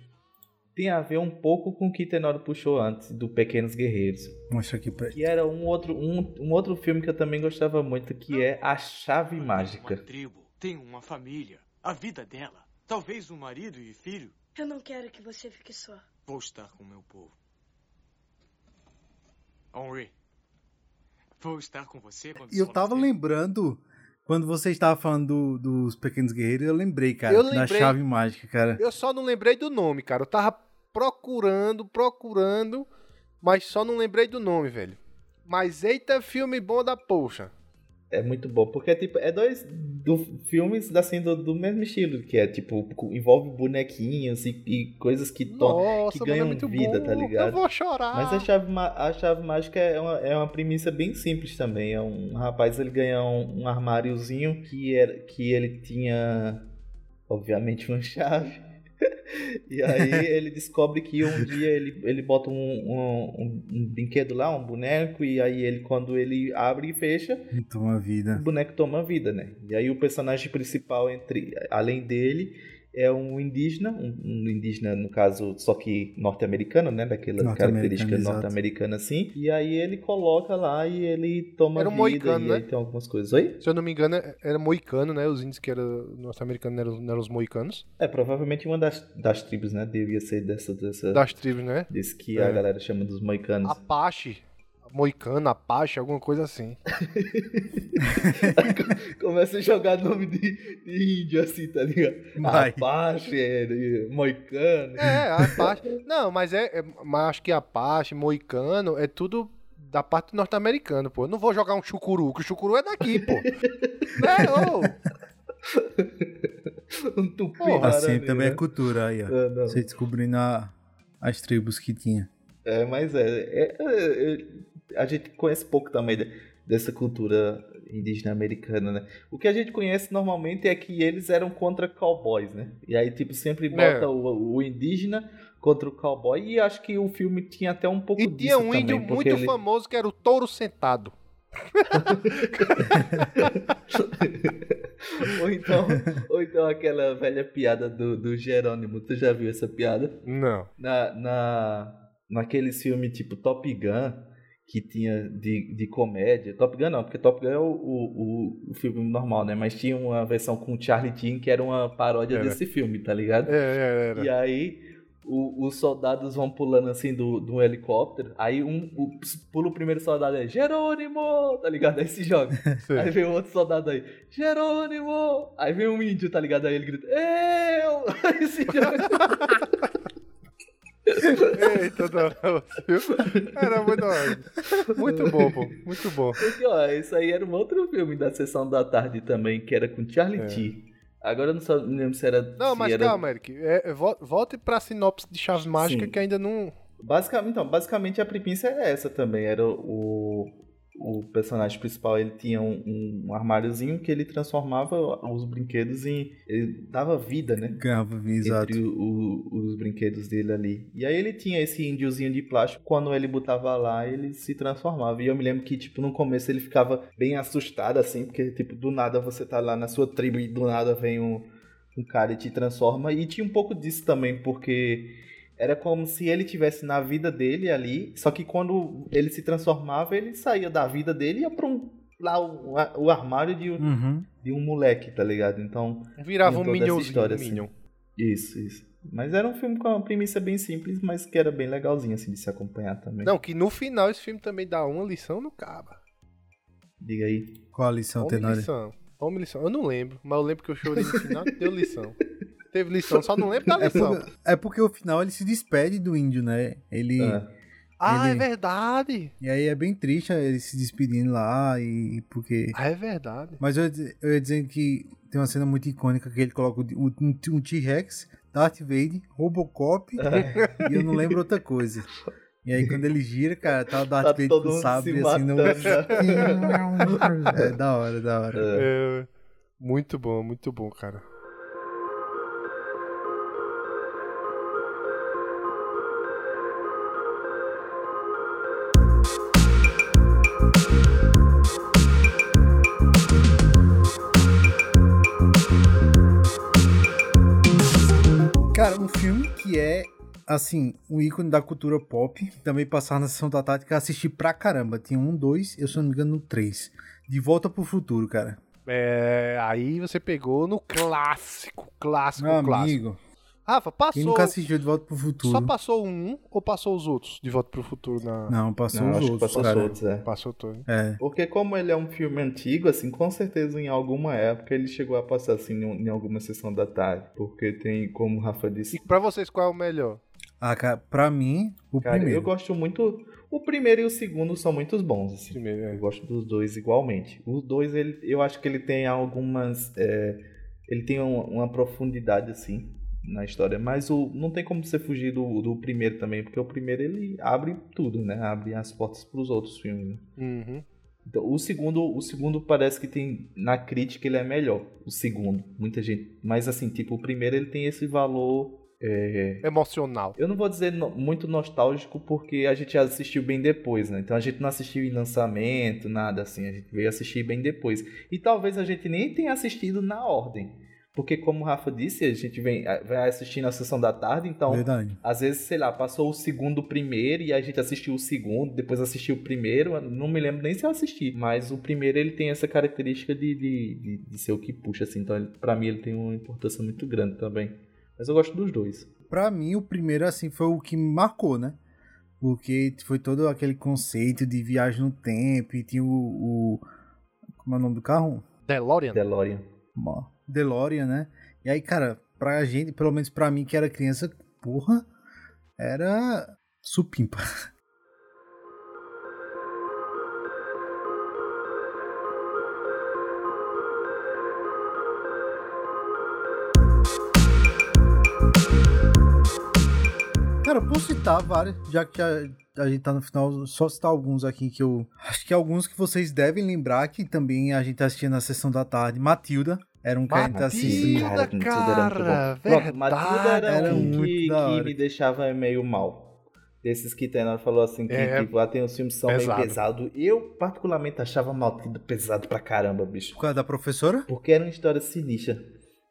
tem a ver um pouco com o que Tenório puxou antes, do Pequenos Guerreiros. Mostra aqui pra Que era um outro, um, um outro filme que eu também gostava muito, que é A Chave Mágica. tribo, tem uma família, a vida dela, talvez um marido e filho. Eu não quero que você fique só. Vou estar com meu povo. Henri, vou estar com você quando E eu tava lembrando, quando você estava falando do- dos Pequenos Guerreiros, eu lembrei, cara, Eu da lembrei. chave mágica, cara. Eu só não lembrei do nome, cara. Eu tava procurando, procurando, mas só não lembrei do nome, velho. Mas eita, filme bom da poxa. É muito bom, porque tipo, é dois do, filmes assim, do, do mesmo estilo, que é tipo, envolve bonequinhos e, e coisas que, Nossa, que é ganham muito vida, bom. tá ligado? Eu vou chorar. Mas a chave, a chave mágica é uma, é uma premissa bem simples também. É um rapaz, ele ganha um, um armáriozinho que, era, que ele tinha, obviamente, uma chave. e aí ele descobre que um dia ele, ele bota um, um, um- brinquedo lá, um boneco, e aí ele, quando ele abre e fecha, Toma o vida. boneco toma vida, né? E aí o personagem principal, entre além dele, é um indígena, um, um indígena, no caso, só que norte-americano, né? Daquela Norte-americano, característica norte-americana assim. E aí ele coloca lá e ele toma Era um vida moicano, e né? aí tem algumas coisas. Oi? Se eu não me engano, era moicano, né? Os índios que eram norte-americanos eram, eram os moicanos. É, provavelmente uma das, das tribos, né? Devia ser dessa... dessa Das tribos, né? Desse que É. a galera chama dos moicanos. Apache. Moicano, Apache, alguma coisa assim. Começa a jogar nome de, de índio assim, tá ligado? Vai. Apache, é, moicano. É, Apache. Não, mas é, é- Mas acho que Apache, Moicano, é tudo da parte norte-americana, pô. Eu não vou jogar um chucuru, que o chucuru é daqui, pô. né, ô? um tupi Porra, Assim também né? é cultura aí, ó. É, não. Você descobrindo a- as tribos que tinha. É, mas é, é- é- é- A gente conhece pouco também de- dessa cultura indígena americana, né? O que a gente conhece normalmente é que eles eram contra cowboys, né? E aí, tipo, sempre bota É. o, o indígena contra o cowboy. E acho que o filme tinha até um pouco E disso tinha um também, índio muito ele- famoso que era o touro sentado. ou, então, ou então aquela velha piada do, do Jerônimo. Tu já viu essa piada? Não. Na, na, naqueles filmes tipo Top Gun, que tinha de, de comédia. Top Gun não, porque Top Gun é o, o, o, filme normal, né? Mas tinha uma versão com o Charlie Sheen que era uma paródia Era. desse filme, tá ligado? É, é, era. E aí o- os soldados vão pulando assim do, do helicóptero. Aí um o, pula o primeiro soldado aí, Jerônimo! Tá ligado? Aí se joga. Sei. Aí vem o outro soldado aí, Jerônimo! Aí vem um índio, tá ligado? Aí ele grita, Eu! Aí se joga. Eita, não? Era muito, muito bom, pô. Muito bom. Porque, ó, isso aí era um outro filme da sessão da tarde também, que era com Charlie É. T. Agora eu não, só, não lembro se era. Não, se mas era... calma, Eric. É, é, vo- volte pra sinopse de Chave Mágica Sim. que ainda não. Basicamente, então, basicamente a premissa é essa também. Era o, o personagem principal ele tinha um, um armáriozinho que ele transformava os brinquedos em. Ele dava vida, né? Ganhava vida, exato. Entre o, o, os brinquedos dele ali. E aí ele tinha esse índiozinho de plástico. Quando ele botava lá, ele se transformava. E eu me lembro que, tipo, no começo ele ficava bem assustado, assim, porque, tipo, do nada você tá lá na sua tribo e do nada vem um, um cara e te transforma. E tinha um pouco disso também, porque era como se ele tivesse na vida dele ali, só que quando ele se transformava, ele saía da vida dele e ia pra um, lá o, o armário de, uhum. de um moleque, tá ligado? Então. Virava um minionzinho. Assim. minion. Isso, isso. Mas era um filme com uma premissa bem simples, mas que era bem legalzinho assim de se acompanhar também. Não, que no final esse filme também dá uma lição no caba. Diga aí. Qual a lição, Tenório? lição. Uma lição. Eu não lembro, mas eu lembro que eu chorei no final deu lição teve lição, só não lembro da lição. É porque, é porque o final ele se despede do índio, né? Ele. É. Ah, ele... é verdade. E aí é bem triste ele se despedindo lá e porque. Ah, é verdade. Mas eu, eu ia dizer que tem uma cena muito icônica que ele coloca um, um T-Rex, Darth Vader, Robocop e eu não lembro outra coisa. E aí quando ele gira, cara, tá o Darth tá Vader com sabre assim no. é da hora, da hora. É. Muito bom, muito bom, cara. Um filme que é, assim, um ícone da cultura pop, também passar na sessão da tática, assisti pra caramba. Tinha um, dois, eu se não me engano, três. De Volta pro Futuro, cara. É, aí você pegou no clássico, clássico, Meu clássico. amigo. Rafa, passou. Quem nunca assistiu De Volta pro Futuro? Só passou um ou passou os outros de Volta pro Futuro na. Não, passou Não, os acho que outros, passou cara. os outros, é. Passou todo. É. Porque como ele é um filme antigo, assim, com certeza em alguma época ele chegou a passar assim em, em alguma sessão da tarde. Porque tem, como o Rafa disse. E pra vocês, qual é o melhor? Ah, cara, pra mim, o Cara, primeiro. eu gosto muito. O primeiro e o segundo são muito bons. Assim. Primeiro, é. Eu gosto dos dois igualmente. Os dois, ele, eu acho que ele tem algumas. é, ele tem uma, uma profundidade, assim, na história. Mas o, não tem como você fugir do, do primeiro também, porque o primeiro ele abre tudo, né? Abre as portas pros outros filmes. Uhum. Então, o segundo, o segundo parece que tem na crítica ele é melhor. O segundo, muita gente. Mas assim, tipo, o primeiro ele tem esse valor é, Emocional. eu não vou dizer no- muito nostálgico porque a gente já assistiu bem depois, né? Então a gente não assistiu em lançamento, nada assim. A gente veio assistir bem depois. E talvez a gente nem tenha assistido na ordem. Porque como o Rafa disse, a gente vem, vai assistir na sessão da tarde, então Verdade. às vezes, sei lá, passou o segundo primeiro e a gente assistiu o segundo, depois assistiu o primeiro. Não me lembro nem se eu assisti. Mas o primeiro ele tem essa característica de, de, de, de ser o que puxa, assim. Então, ele, pra mim, ele tem uma importância muito grande também. Mas eu gosto dos dois. Pra mim, o primeiro, assim, foi o que me marcou, né? Porque foi todo aquele conceito de viagem no tempo e tinha o. o- como é o nome do carro? DeLorean. DeLorean. Ó, DeLorean, né? E aí, cara, pra gente, pelo menos pra mim que era criança, porra, era supimpa. Cara, posso citar vários, já que a, a gente tá no final, só citar alguns aqui que eu. Acho que alguns que vocês devem lembrar que também a gente assistia na sessão da tarde. Matilda. Era um que a gente assistia. Matilda, Tudo era muito cara. Pronto, Matilda era, Era um muito que, que me deixava meio mal. Desses que Tenor falou assim, que É, tipo, ah, tem uns filmes que são pesado. meio pesados. Eu, particularmente, achava Matilda pesado pra caramba, bicho. Por causa da professora? Porque era uma história sinistra.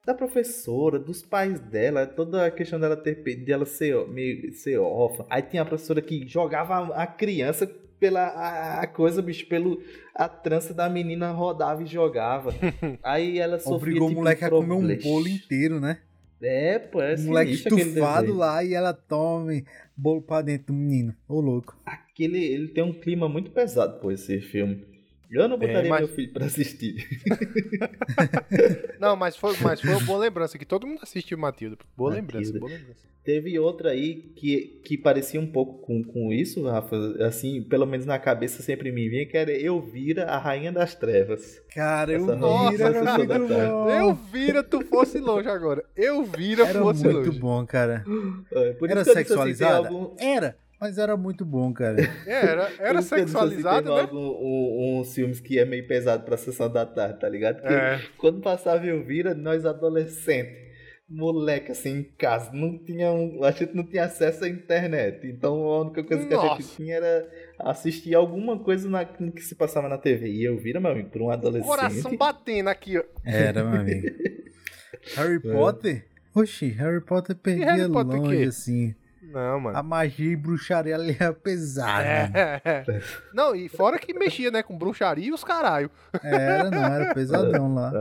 Da professora, dos pais dela, toda a questão dela ter dela ser meio ser órfã. Aí tinha a professora que jogava a, a criança pela a, a coisa, bicho, pelo a trança da menina rodava e jogava. Aí ela sofria Obrigou tipo, o moleque a comer um bolo inteiro, né? É, pô, é o moleque estufado lá e ela tome bolo pra dentro do menino. Ô, louco. Aquele, ele tem um clima muito pesado, pô, esse filme. Eu não É, botaria mas- meu filho pra assistir. Não, mas foi, mas foi uma boa lembrança, que todo mundo assistiu Matilda. Boa Matilda. lembrança, boa lembrança. Teve outra aí que, que parecia um pouco com, com isso, Rafa. Assim, pelo menos na cabeça sempre me vinha, que era Elvira, a Rainha das Trevas. Cara, eu Essa vira, era muito tarde. bom. Eu vira, tu fosse longe agora. Eu vira, Era fosse muito longe. bom, cara. É, Era eu assim, sexualizada? algum- Era. Mas era muito bom, cara. É, era, era sexualizado, né? Algum, um, uns filmes que é meio pesado pra sessão da tarde, tá ligado? Porque É. quando passava Elvira, nós adolescentes, moleque assim em casa, não tinha um- a gente não tinha acesso à internet. Então a única coisa que a gente Nossa. tinha era assistir alguma coisa na, que se passava na TV. E Elvira, meu amigo, pra um adolescente. Coração batendo aqui, ó. Era, meu amigo. Harry Potter? Oxi, Harry Potter perdia Harry Potter longe, assim. Não, mano. A magia e bruxaria ali é pesada. É, é. Não, e fora que mexia, né, com bruxaria e os caralho. Era, não, era pesadão lá.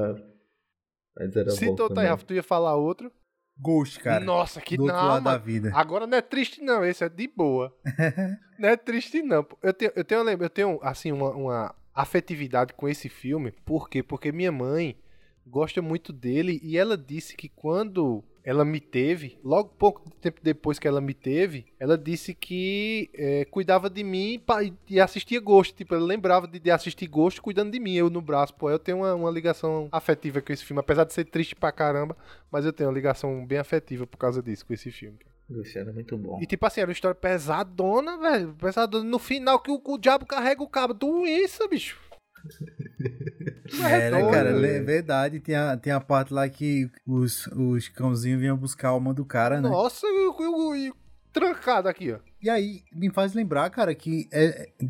Mas era Se bom tu, também. tá, tu ia falar outro. Ghost, cara. Nossa, que do não, da vida. Agora não é triste, não. Esse é de boa. não é triste, não. Eu tenho, eu tenho, eu tenho assim, uma, uma afetividade com esse filme. Por quê? Porque minha mãe gosta muito dele e ela disse que quando ela me teve, logo pouco tempo depois que ela me teve, ela disse que é, cuidava de mim e assistia Ghost. Tipo, ela lembrava de, de assistir Ghost cuidando de mim, eu no braço. Pô, eu tenho uma, uma ligação afetiva com esse filme, apesar de ser triste pra caramba, mas eu tenho uma ligação bem afetiva por causa disso, com esse filme. Ghost era muito bom. E tipo assim, era uma história pesadona, velho. Pesadona. No final que o, o diabo carrega o cabo. Doença, bicho. Era, doido, cara, é verdade. Tem a, tem a parte lá que os, os cãozinhos vinham buscar a alma do cara, né? Nossa, e trancado aqui, ó. E aí, me faz lembrar, cara, que é, é,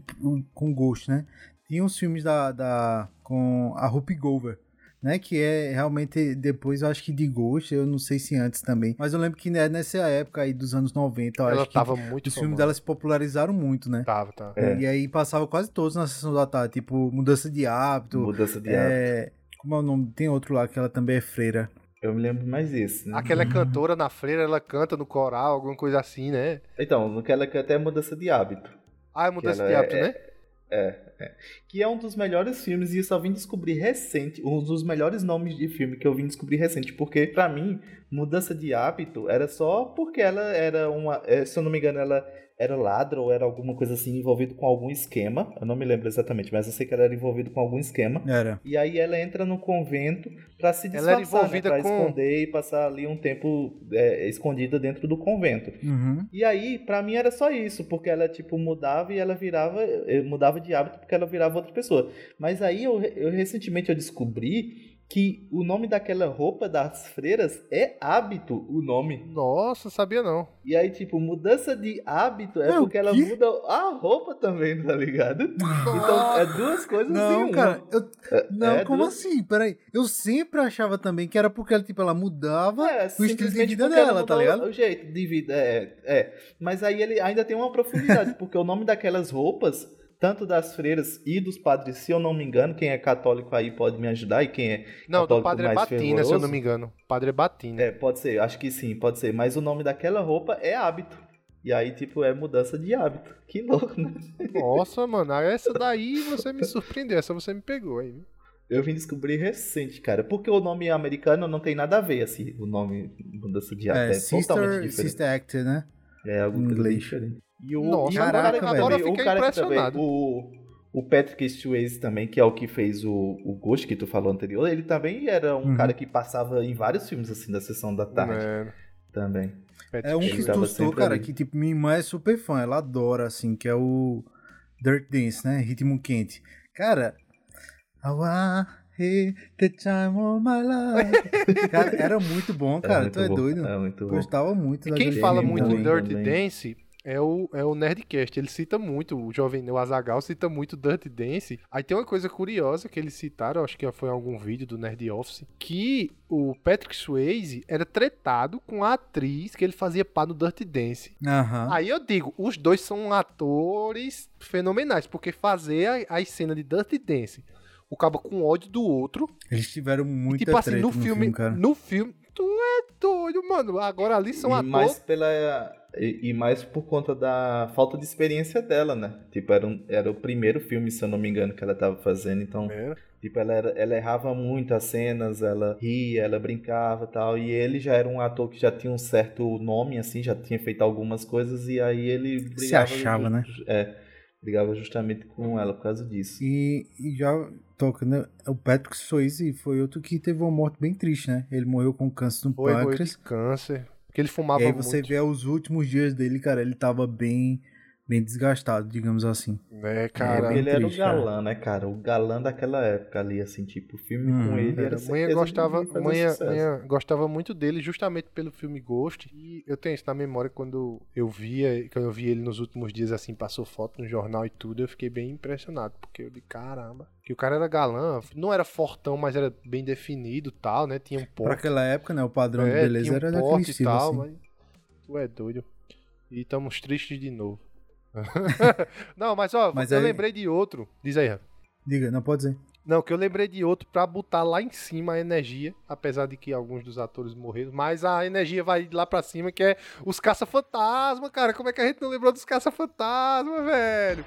com Ghost, né? Tinha uns filmes da, da com a Rupi Gover, né? Que é realmente depois, eu acho que de Ghost, eu não sei se antes também. Mas eu lembro que né, nessa época aí dos anos 90, eu Ela acho que tava muito os filmes dela se popularizaram muito, né? Tava, tava. É. E aí passava quase todos na sessão da tarde, tipo Mudança de Hábito. Mudança de é, Como é o nome? Tem outro lá que ela também é freira. Eu me lembro mais desse, né? Aquela é cantora na freira, ela canta no coral, alguma coisa assim, né? Então, naquela que até é mudança de hábito. Ah, é Que mudança ela de hábito, é- né? É, é. Que é um dos melhores filmes e eu só vim descobrir recente, um dos melhores nomes de filme que eu vim descobrir recente, porque pra mim, mudança de hábito era só porque ela era uma, é, se eu não me engano, ela era ladra ou era alguma coisa assim envolvido com algum esquema. Eu não me lembro exatamente, mas eu sei que ela era envolvida com algum esquema. Era. E aí ela entra no convento pra se Ela disfarçar, era envolvida né? pra com- esconder e passar ali um tempo é, escondida dentro do convento. Uhum. E aí, pra mim era só isso, porque ela, tipo, mudava e ela virava, eh, mudava de hábito porque ela virava outra pessoa. Mas aí, eu, eu recentemente eu descobri que o nome daquela roupa das freiras é hábito, o nome. Nossa, sabia não. E aí, tipo, mudança de hábito é É, porque ela muda a roupa também, tá ligado? Então, é duas coisas em Não, uma. cara, eu, É- não, é como duas- assim? Peraí, eu sempre achava também que era porque ela, tipo, ela mudava É, o estilo de simplesmente vida dela, tá ligado? O jeito de vida, é, é. Mas aí ele ainda tem uma profundidade, porque o nome daquelas roupas, tanto das freiras e dos padres, se eu não me engano, quem é católico aí pode me ajudar, e quem é Não, do católico padre é mais Batina, se eu não me engano. Padre é Batina. É, pode ser, acho que sim, pode ser. Mas o nome daquela roupa é hábito. E aí, tipo, é mudança de hábito. Que louco, né? Nossa, mano, essa daí você me surpreendeu, essa você me pegou aí. viu? Eu vim descobrir recente, cara. Porque o nome americano não tem nada a ver, assim. O nome mudança de hábito É, é, totalmente sister, diferente. sister actor, né? É algo totalmente inglês. diferente. E o, Nossa, e o caraca, cara velho. eu também, o fiquei cara que também, impressionado. o, o Patrick Swayze também, que é o que fez o, o Ghost que tu falou anterior, ele também era um Uhum. cara que passava em vários filmes assim da sessão da tarde É, também. É um que tu cara, ali. que, tipo, minha irmã é super fã, ela adora, assim, que é o Dirt Dance, né? Ritmo quente. Cara, hit the time of my life. cara, era muito bom, Era cara. muito tu é bom, doido? era muito bom. Gostava muito E da quem Dirt fala Dance muito também. Dirty também. Dance é o, é o Nerdcast. Ele cita muito, o jovem o Azagal cita muito Dirty Dance. Aí tem uma coisa curiosa que eles citaram, acho que foi em algum vídeo do Nerd Office, que o Patrick Swayze era tretado com a atriz que ele fazia pá no Dirty Dance. Aham. Aí eu digo, os dois são atores fenomenais, porque fazer a, a cena de Dirty Dance, o cabo com ódio do outro, Eles tiveram muita tipo assim, treta no filme, cara. no filme, tu é doido, mano. Agora ali são e atores mais pela e, e mais por conta da falta de experiência dela, né? Tipo, era, um- era o primeiro filme, se eu não me engano, que ela tava fazendo, então É. Tipo, ela, era- ela errava muito as cenas, ela ria, ela brincava e tal. E ele já era um ator que já tinha um certo nome, assim, já tinha feito algumas coisas, e aí ele brigava. achava, né? É, brigava justamente com ela por causa disso. E, e já toca, né? O Patrick Swayze foi outro que teve uma morte bem triste, né? Ele morreu com câncer no Foi, morreu pâncreas. de câncer. Porque ele fumava E aí muito. você vê os últimos dias dele, cara, ele tava bem bem desgastado, digamos assim. É, cara. ele era triste, o galã, né, cara? O galã daquela época ali, assim, tipo, o filme Uhum. com ele era Era, manhã gostava, manhã, gostava muito dele justamente pelo filme Ghost. E eu tenho isso na memória quando eu via, quando eu vi ele nos últimos dias assim, passou foto no jornal e tudo, eu fiquei bem impressionado, porque eu de caramba, que o cara era galã, não era fortão, mas era bem definido, tal, né? Tinha um Pra porte. aquela época, né, o padrão de É, beleza tinha um era porte daquele e estilo, tal, assim. mas tu é doido. E estamos tristes de novo. não, mas ó, Mas eu aí- lembrei de outro. Diz aí, Rafa. Diga, não pode dizer. Não, que eu lembrei de outro pra botar lá em cima a energia, apesar de que alguns dos atores morreram, mas a energia vai lá pra cima, que é os caça-fantasma, cara. Como é que a gente não lembrou dos caça-fantasma, velho?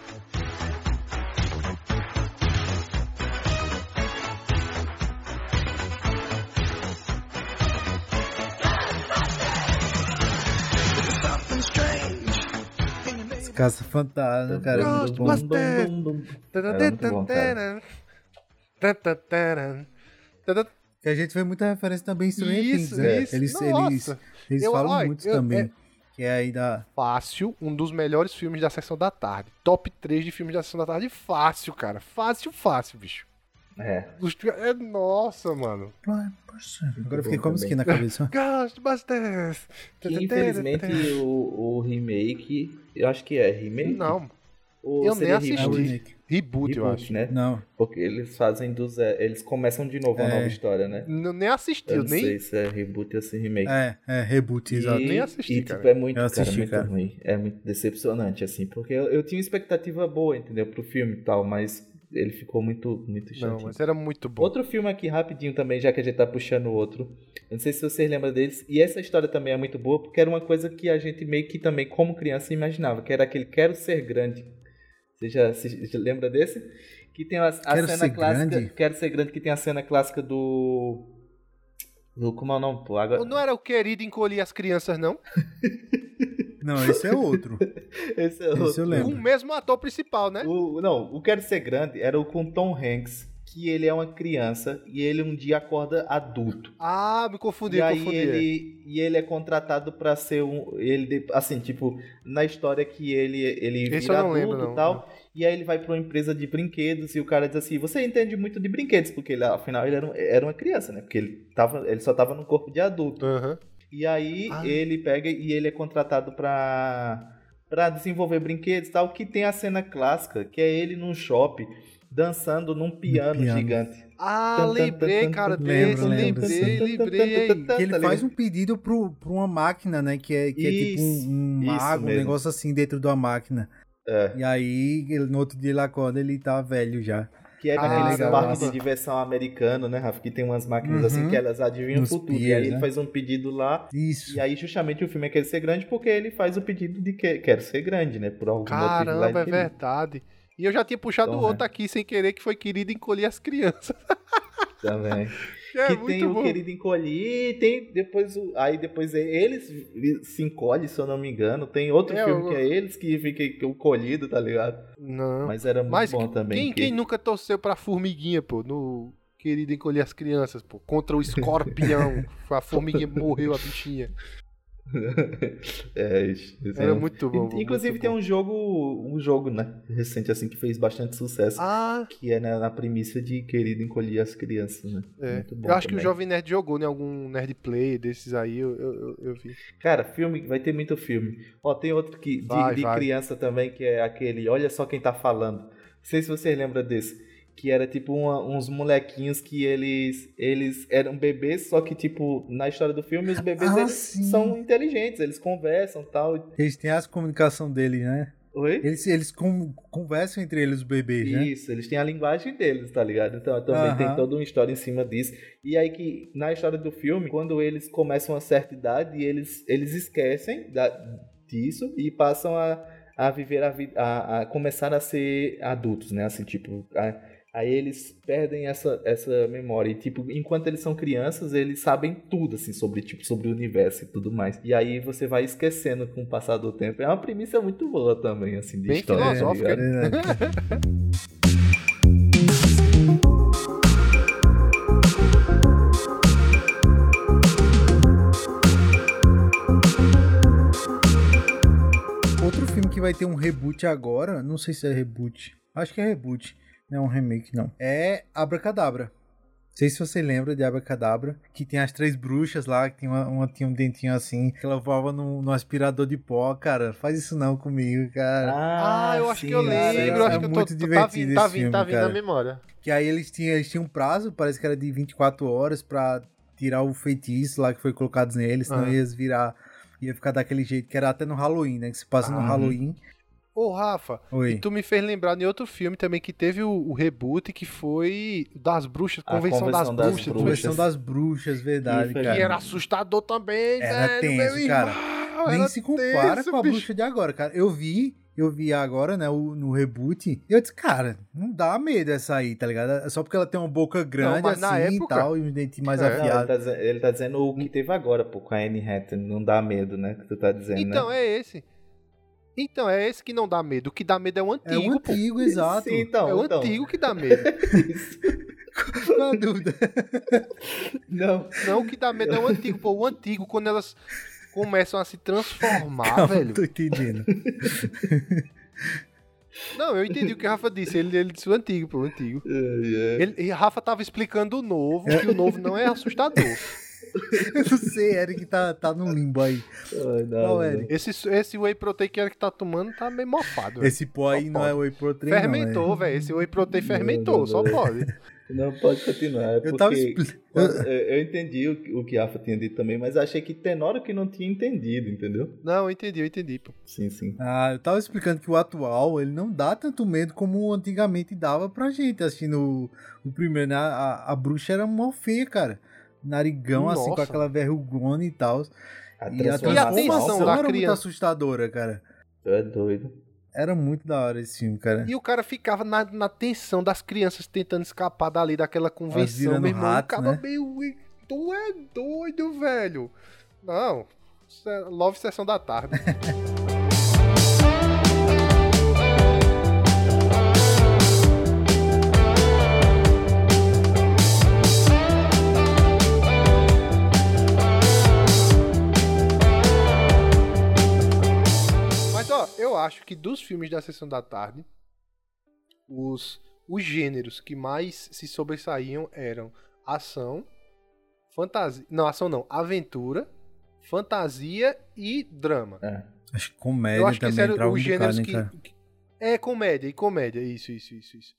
Os caça-fantasma, cara. é. Ghostbusters. Que a gente vê muita referência também em Stranger Isso, Things, né? isso. Eles, Nossa. eles, eles Eu- falam olha, muito eu- também. é- Que é aí da. Fácil, um dos melhores filmes da Sessão da Tarde. Top 3 de filmes da Sessão da Tarde. Fácil, cara. Fácil, fácil, bicho. É. É, nossa, mano. Agora eu fiquei com a musiquinha na cabeça. Ghostbusters. Que, infelizmente o, o remake, eu acho que é remake. Não. Ou Eu nem assisti. reboot? Reboot, eu acho. né? Não. Porque eles fazem do zero, eles começam de novo a É. nova história, né? N- nem assisti, Eu eu não nem. sei se é reboot ou se é remake. É, é, reboot, exato. Nem assisti, e, cara. tipo, é muito, assisti, cara, muito cara. ruim. É muito decepcionante, assim. Porque eu, eu tinha uma expectativa boa, entendeu? Pro filme e tal, mas ele ficou muito, muito Não, chatinho. mas era muito bom. Outro filme aqui, rapidinho também, já que a gente tá puxando outro. Eu não sei se vocês lembram deles. E essa história também é muito boa, porque era uma coisa que a gente meio que também, como criança, imaginava. Que era aquele Quero Ser Grande. Você já se, lembra desse? Que tem a, a Quero cena Ser clássica... Grande? Quero Ser Grande, que tem a cena clássica do... do como é o nome? Pô, agora... Não era o querido encolher as crianças, não? Não, esse é outro. Esse é Esse outro. eu Com lembro. o mesmo ator principal, né? O, não, o Quero Ser Grande era o com Tom Hanks, que ele é uma criança e ele um dia acorda adulto. Ah, me confundi, e aí confundi. ele e ele é contratado pra ser um ele assim tipo na história que ele ele Esse vira eu não adulto lembro, não. e tal e aí ele vai pra uma empresa de brinquedos e o cara diz assim você entende muito de brinquedos porque ele afinal ele era, um- era uma criança né porque ele tava ele só tava no corpo de adulto Aham. E aí Ah. ele pega e ele é contratado pra para desenvolver brinquedos e tal que tem a cena clássica que é ele num shopping dançando num piano, piano. gigante Ah, lembrei, cara, desse. Lembro, lembro, lembrei, lembrei. Que ele Tá faz um pedido pro, pra uma máquina, né? Que é, que é tipo um, um mago, um negócio assim dentro da máquina. É. E aí, ele- no outro dia ele acorda, ele tá velho já. Que é Ah, naqueles legal. parques de diversão americano, né, Rafa? Que tem umas máquinas Uhum. assim que elas adivinham Nos o futuro. e aí ele né? faz um pedido lá. Isso. E aí, justamente, o filme é Quer Ser Grande porque ele faz o pedido de que quer ser grande, né? Por algum motivo lá. Caramba, é ele- verdade. E eu já tinha puxado Então, outro é. aqui sem querer, que foi querido encolher as crianças. Também. Que é que tem o bom. querido encolher, e tem depois o. Aí depois é eles se encolhem, se eu não me engano. Tem outro É, filme que é eles que fica colhido, tá ligado? Não. Mas era muito Mas bom também. quem, que- quem nunca torceu pra formiguinha, pô, no querido encolher as crianças, pô, contra o escorpião. a formiguinha morreu, a bichinha. É, isso, isso Era é- muito bom, In- Inclusive muito tem bom. um jogo, um jogo, né, recente assim que fez bastante sucesso, Ah, que é na, na premissa de querido encolher as crianças, né? é. Muito bom Eu acho que o também. Jovem Nerd jogou em algum Nerd Play desses aí, eu, eu, eu- eu vi. Cara, filme, vai ter muito filme. Ó, tem outro que de, Vai, de vai. criança também que é aquele, olha só quem tá falando. Não sei se vocês lembram desse. Que era tipo uma- uns molequinhos que eles eles eram bebês, só que tipo, na história do filme, os bebês Ah, são inteligentes, eles conversam tal. Eles têm as comunicação deles, né? Oi? Eles, eles con- conversam entre eles, os bebês, né? Isso, eles têm a linguagem deles, tá ligado? Então também tem toda uma história em cima disso. E aí que na história do filme, quando eles começam a certa idade, eles, eles esquecem da- disso e passam a, a viver a vida, a, a começar a ser adultos, né? Assim, tipo, a- aí eles perdem essa, essa memória. E, tipo, enquanto eles são crianças, eles sabem tudo, assim, sobre, tipo, sobre o universo e tudo mais. E aí você vai esquecendo com o passar do tempo. É uma premissa muito boa também, assim, de Bem história. tá filosófica, ligado? Outro filme que vai ter um reboot agora, não sei se é reboot. Acho que é reboot, não é um remake não. É Abracadabra. Não sei se você lembra de Abracadabra, que tem as três bruxas lá, que tem uma, uma tinha um dentinho assim, que ela voava no, no aspirador de pó, cara. Faz isso não comigo, cara. Ah, eu acho que eu cara, lembro. é acho que eu tô, muito tá divertido vindo, tá vindo, filme, tá vindo cara. na memória. Que aí eles tinham, eles tinham um prazo, parece que era de 24 horas pra tirar o feitiço lá que foi colocado neles, senão Ah. ia virar, ia ficar daquele jeito, que era até no Halloween, né? Que se passa no Ah. Halloween. Ô, Rafa, Oi. e tu me fez lembrar de outro filme também que teve o, o reboot, que foi das bruxas, Convenção, Convenção das, das Bruxas. Convenção das bruxas, verdade, Que cara. E era assustador também, Era velho, tenso, meu cara. irmão, Nem era se compara tenso, com a bicho. bruxa de agora, cara. Eu vi, eu vi agora, né, o- no reboot, e eu disse, cara, não dá medo essa aí, tá ligado? É só porque ela tem uma boca grande na assim e época- tal, e um dente mais É. Não, ele, afiado. tá, ele tá dizendo o que teve agora, pô, com a Anne Hathaway. Não dá medo, né? Que tu tá dizendo, Então, né? é esse. Então, é esse que não dá medo. O que dá medo é o antigo, É o pô. antigo, exato. Sim, então, é o então. antigo que dá medo. Não há dúvida. Não. Não, o que dá medo é o antigo, pô. O antigo, quando elas começam a se transformar, Calma, velho. tô entendendo. Não, eu entendi o que o Rafa disse. Ele, ele disse o antigo, pô, o antigo. Ele, e Rafa tava explicando o novo, que o novo não é assustador. Eu não sei, Eric tá, tá no limbo aí. Ai, não, não. Eric? Esse, esse whey protein que o Eric tá tomando tá meio mofado. Esse pó aí não é whey protein, não, Fermentou, é. velho. Esse whey protein fermentou, não, só não. pode. Não, pode continuar. É Eu tava quando- eu, entendi o, que- o que a Afa tinha dito também, mas achei que Tenório que não tinha entendido, entendeu? Não, eu entendi, eu entendi, pô. Sim, sim. Ah, eu tava explicando que o atual, ele não dá tanto medo como antigamente dava pra gente, assistindo o, o primeiro, né? A, a, a bruxa era mó feia, cara. Narigão, assim, com Nossa. aquela verrugona e tal. A E a transformação da era muito assustadora, cara. Tu é doido. Era muito da hora esse filme, cara. E o cara ficava na, na tensão das crianças tentando escapar dali daquela convenção, meu irmão. rato, né? meio. Tu é doido, velho. Não. Love Sessão da Tarde. eu acho que dos filmes da Sessão da Tarde, os, os gêneros que mais se sobressaíam eram ação, fantasia. Não, ação não, aventura, fantasia e drama. É. Acho que comédia eu acho que também entrava um os gêneros bocado, que, né, cara? que- É, comédia, e comédia, isso, isso, isso, isso.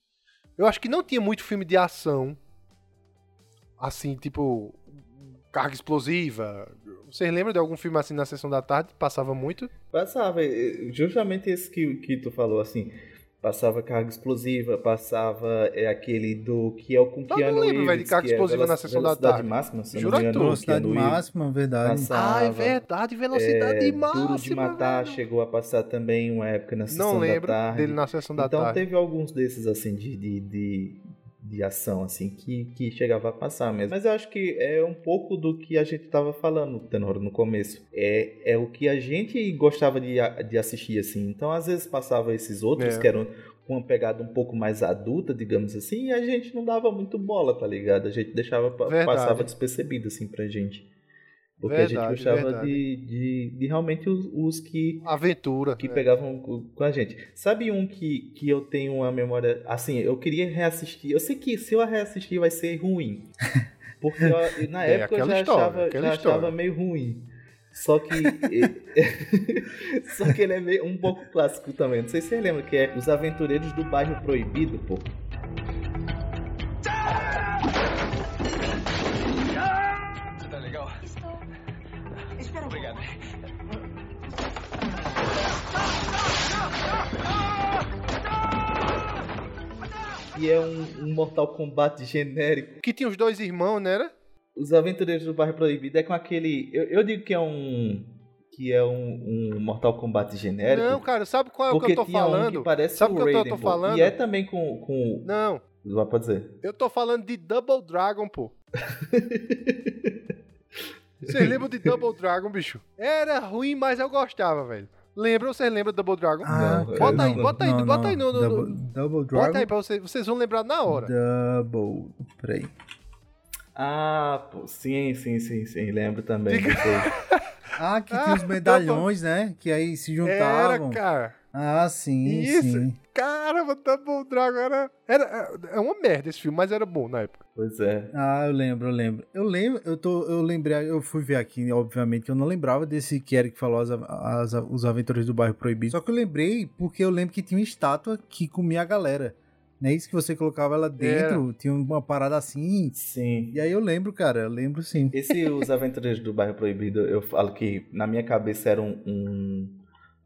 Eu acho que não tinha muito filme de ação. Assim, tipo. Carga explosiva. Vocês lembram de algum filme assim na sessão da tarde? Passava muito? Passava, justamente esse que, que tu falou, assim. Passava carga explosiva, passava é aquele do que é o com Eu não Keanu lembro, velho, de Reeves, carga que é explosiva na Velo- sessão da Velocidade tarde. máxima, se Jura não engano, Velocidade Keanu Reeves. máxima, verdade. Passava, ah, é verdade, velocidade é, máxima. Duro de Matar velho. chegou a passar também uma época na sessão Não lembro da tarde. dele na sessão da então tarde. teve alguns desses assim de, de, de, de ação assim que, que chegava a passar mesmo. Mas eu acho que é um pouco do que a gente estava falando, Tenor, no começo. É, é o que a gente gostava de, de assistir assim. Então às vezes passava esses outros É. que eram com uma pegada um pouco mais adulta, digamos assim, e a gente não dava muito bola, tá ligado? A gente deixava Verdade. passava despercebido assim pra gente. Porque a Verdade, gente gostava de, de, de realmente os, os que Aventura. que é. pegavam co- com a gente. Sabe um que, que eu tenho uma memória. Assim, eu queria reassistir. Eu sei que se eu reassistir vai ser ruim. Porque eu- na É, época eu já, história, achava, já achava meio ruim. Só que. Só que ele é meio, um pouco clássico também. Não sei se você lembra, que é Os Aventureiros do Bairro Proibido, pô. Um Obrigado. Que é um, um Mortal Kombat genérico. Que tinha os dois irmãos, né? Era? Os Aventureiros do Bairro Proibido é com aquele. Eu, eu digo que é um. Que é um, um Mortal Kombat genérico. Não, cara, sabe qual é o que eu tô tinha um falando? que parece sabe o que eu tô, Raiden, tô pô. falando? E é também com. com... Não, Lá pode dizer. eu tô falando de Double Dragon, pô. Vocês lembram de Double Dragon, bicho? Era ruim, mas eu gostava, velho. Lembra? Vocês lembram de Double Dragon? Ah, Não, bota aí, não, bota aí, não, bota aí no. no- Double, Double Dragon? bota aí pra vocês. Vocês vão lembrar na hora. Double. Peraí. Ah, pô, sim, sim, sim, sim. Lembro também. Fica-. Ah, que Ah, tinha os medalhões, né? Que aí se Era, juntavam. cara. Ah, sim, Isso. sim. Caramba, Double Dragon era, era. É uma merda esse filme, mas era bom na época. Pois é. Ah, eu lembro, eu lembro. Eu lembro, eu tô, eu lembrei, eu fui ver aqui, obviamente, que eu não lembrava desse que Eric falou, as, as, os Aventureiros do Bairro Proibido. Só que eu lembrei porque eu lembro que tinha uma estátua que comia a galera. Não é isso que você colocava ela dentro? Tinha uma parada assim. Sim. E aí eu lembro, cara, eu lembro sim. Esse Os Aventureiros do Bairro Proibido, eu falo que na minha cabeça era um, um,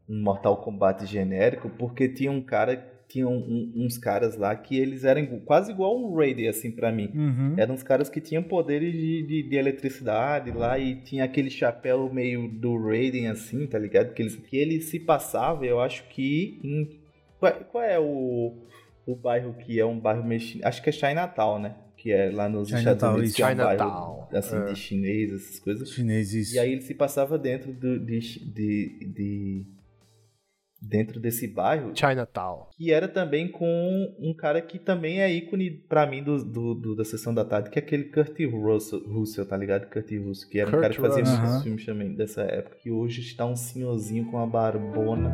um Mortal Kombat genérico, porque tinha um cara, tinha um- uns caras lá que eles eram quase igual um Raiden, assim, pra mim. Uhum. Eram uns caras que tinham poderes de, de, de eletricidade lá e tinha aquele chapéu meio do Raiden, assim, tá ligado? Que, eles, que ele se passava, eu acho que em... Qual, qual é o, o bairro que é um bairro mexicano? Acho que é Chinatown, né? Que é lá nos Chinatown, Estados Unidos, isso. que é um Chinatown, bairro, assim, é. de chinês, essas coisas. Chineses. E aí ele se passava dentro do, de, de, de- dentro desse bairro, Chinatown. que era também com um cara que também é ícone pra mim do, do- do- da sessão da tarde, que é aquele Kurt Russell, Russell tá ligado? Kurt Russell, que era um Kurt cara que fazia Russell. muitos filmes também dessa época, que hoje está um senhorzinho com uma barbona.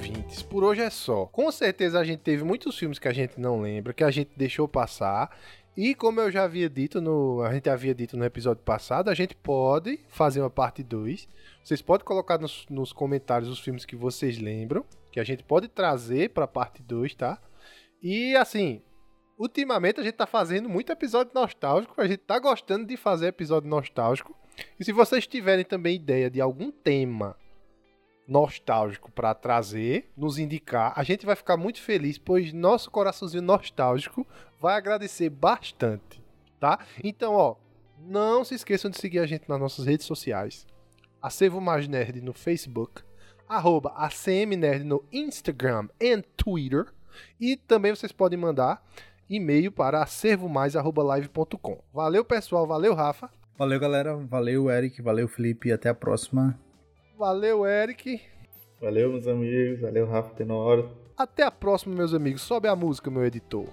Ouvintes. Por hoje é só. Com certeza a gente teve muitos filmes que a gente não lembra, que a gente deixou passar. E como eu já havia dito no, a gente havia dito no episódio passado, a gente pode fazer uma parte 2. Vocês podem colocar nos, nos comentários os filmes que vocês lembram, que a gente pode trazer pra parte 2, tá? E assim, ultimamente a gente tá fazendo muito episódio nostálgico, a gente tá gostando de fazer episódio nostálgico. E se vocês tiverem também ideia de algum tema nostálgico para trazer, nos indicar, a gente vai ficar muito feliz, pois nosso coraçãozinho nostálgico vai agradecer bastante, tá? Então, ó, não se esqueçam de seguir a gente nas nossas redes sociais. Acervo Mais Nerd no Facebook, arroba ACM Nerd no Instagram e Twitter, e também vocês podem mandar e-mail para acervomais.live.com. Valeu, pessoal, valeu, Rafa. Valeu, galera. Valeu, Eric. Valeu, Felipe. E até a próxima. Valeu, Eric. Valeu, meus amigos. Valeu, Rafa Tenor. Até a próxima, meus amigos. Sobe a música, meu editor.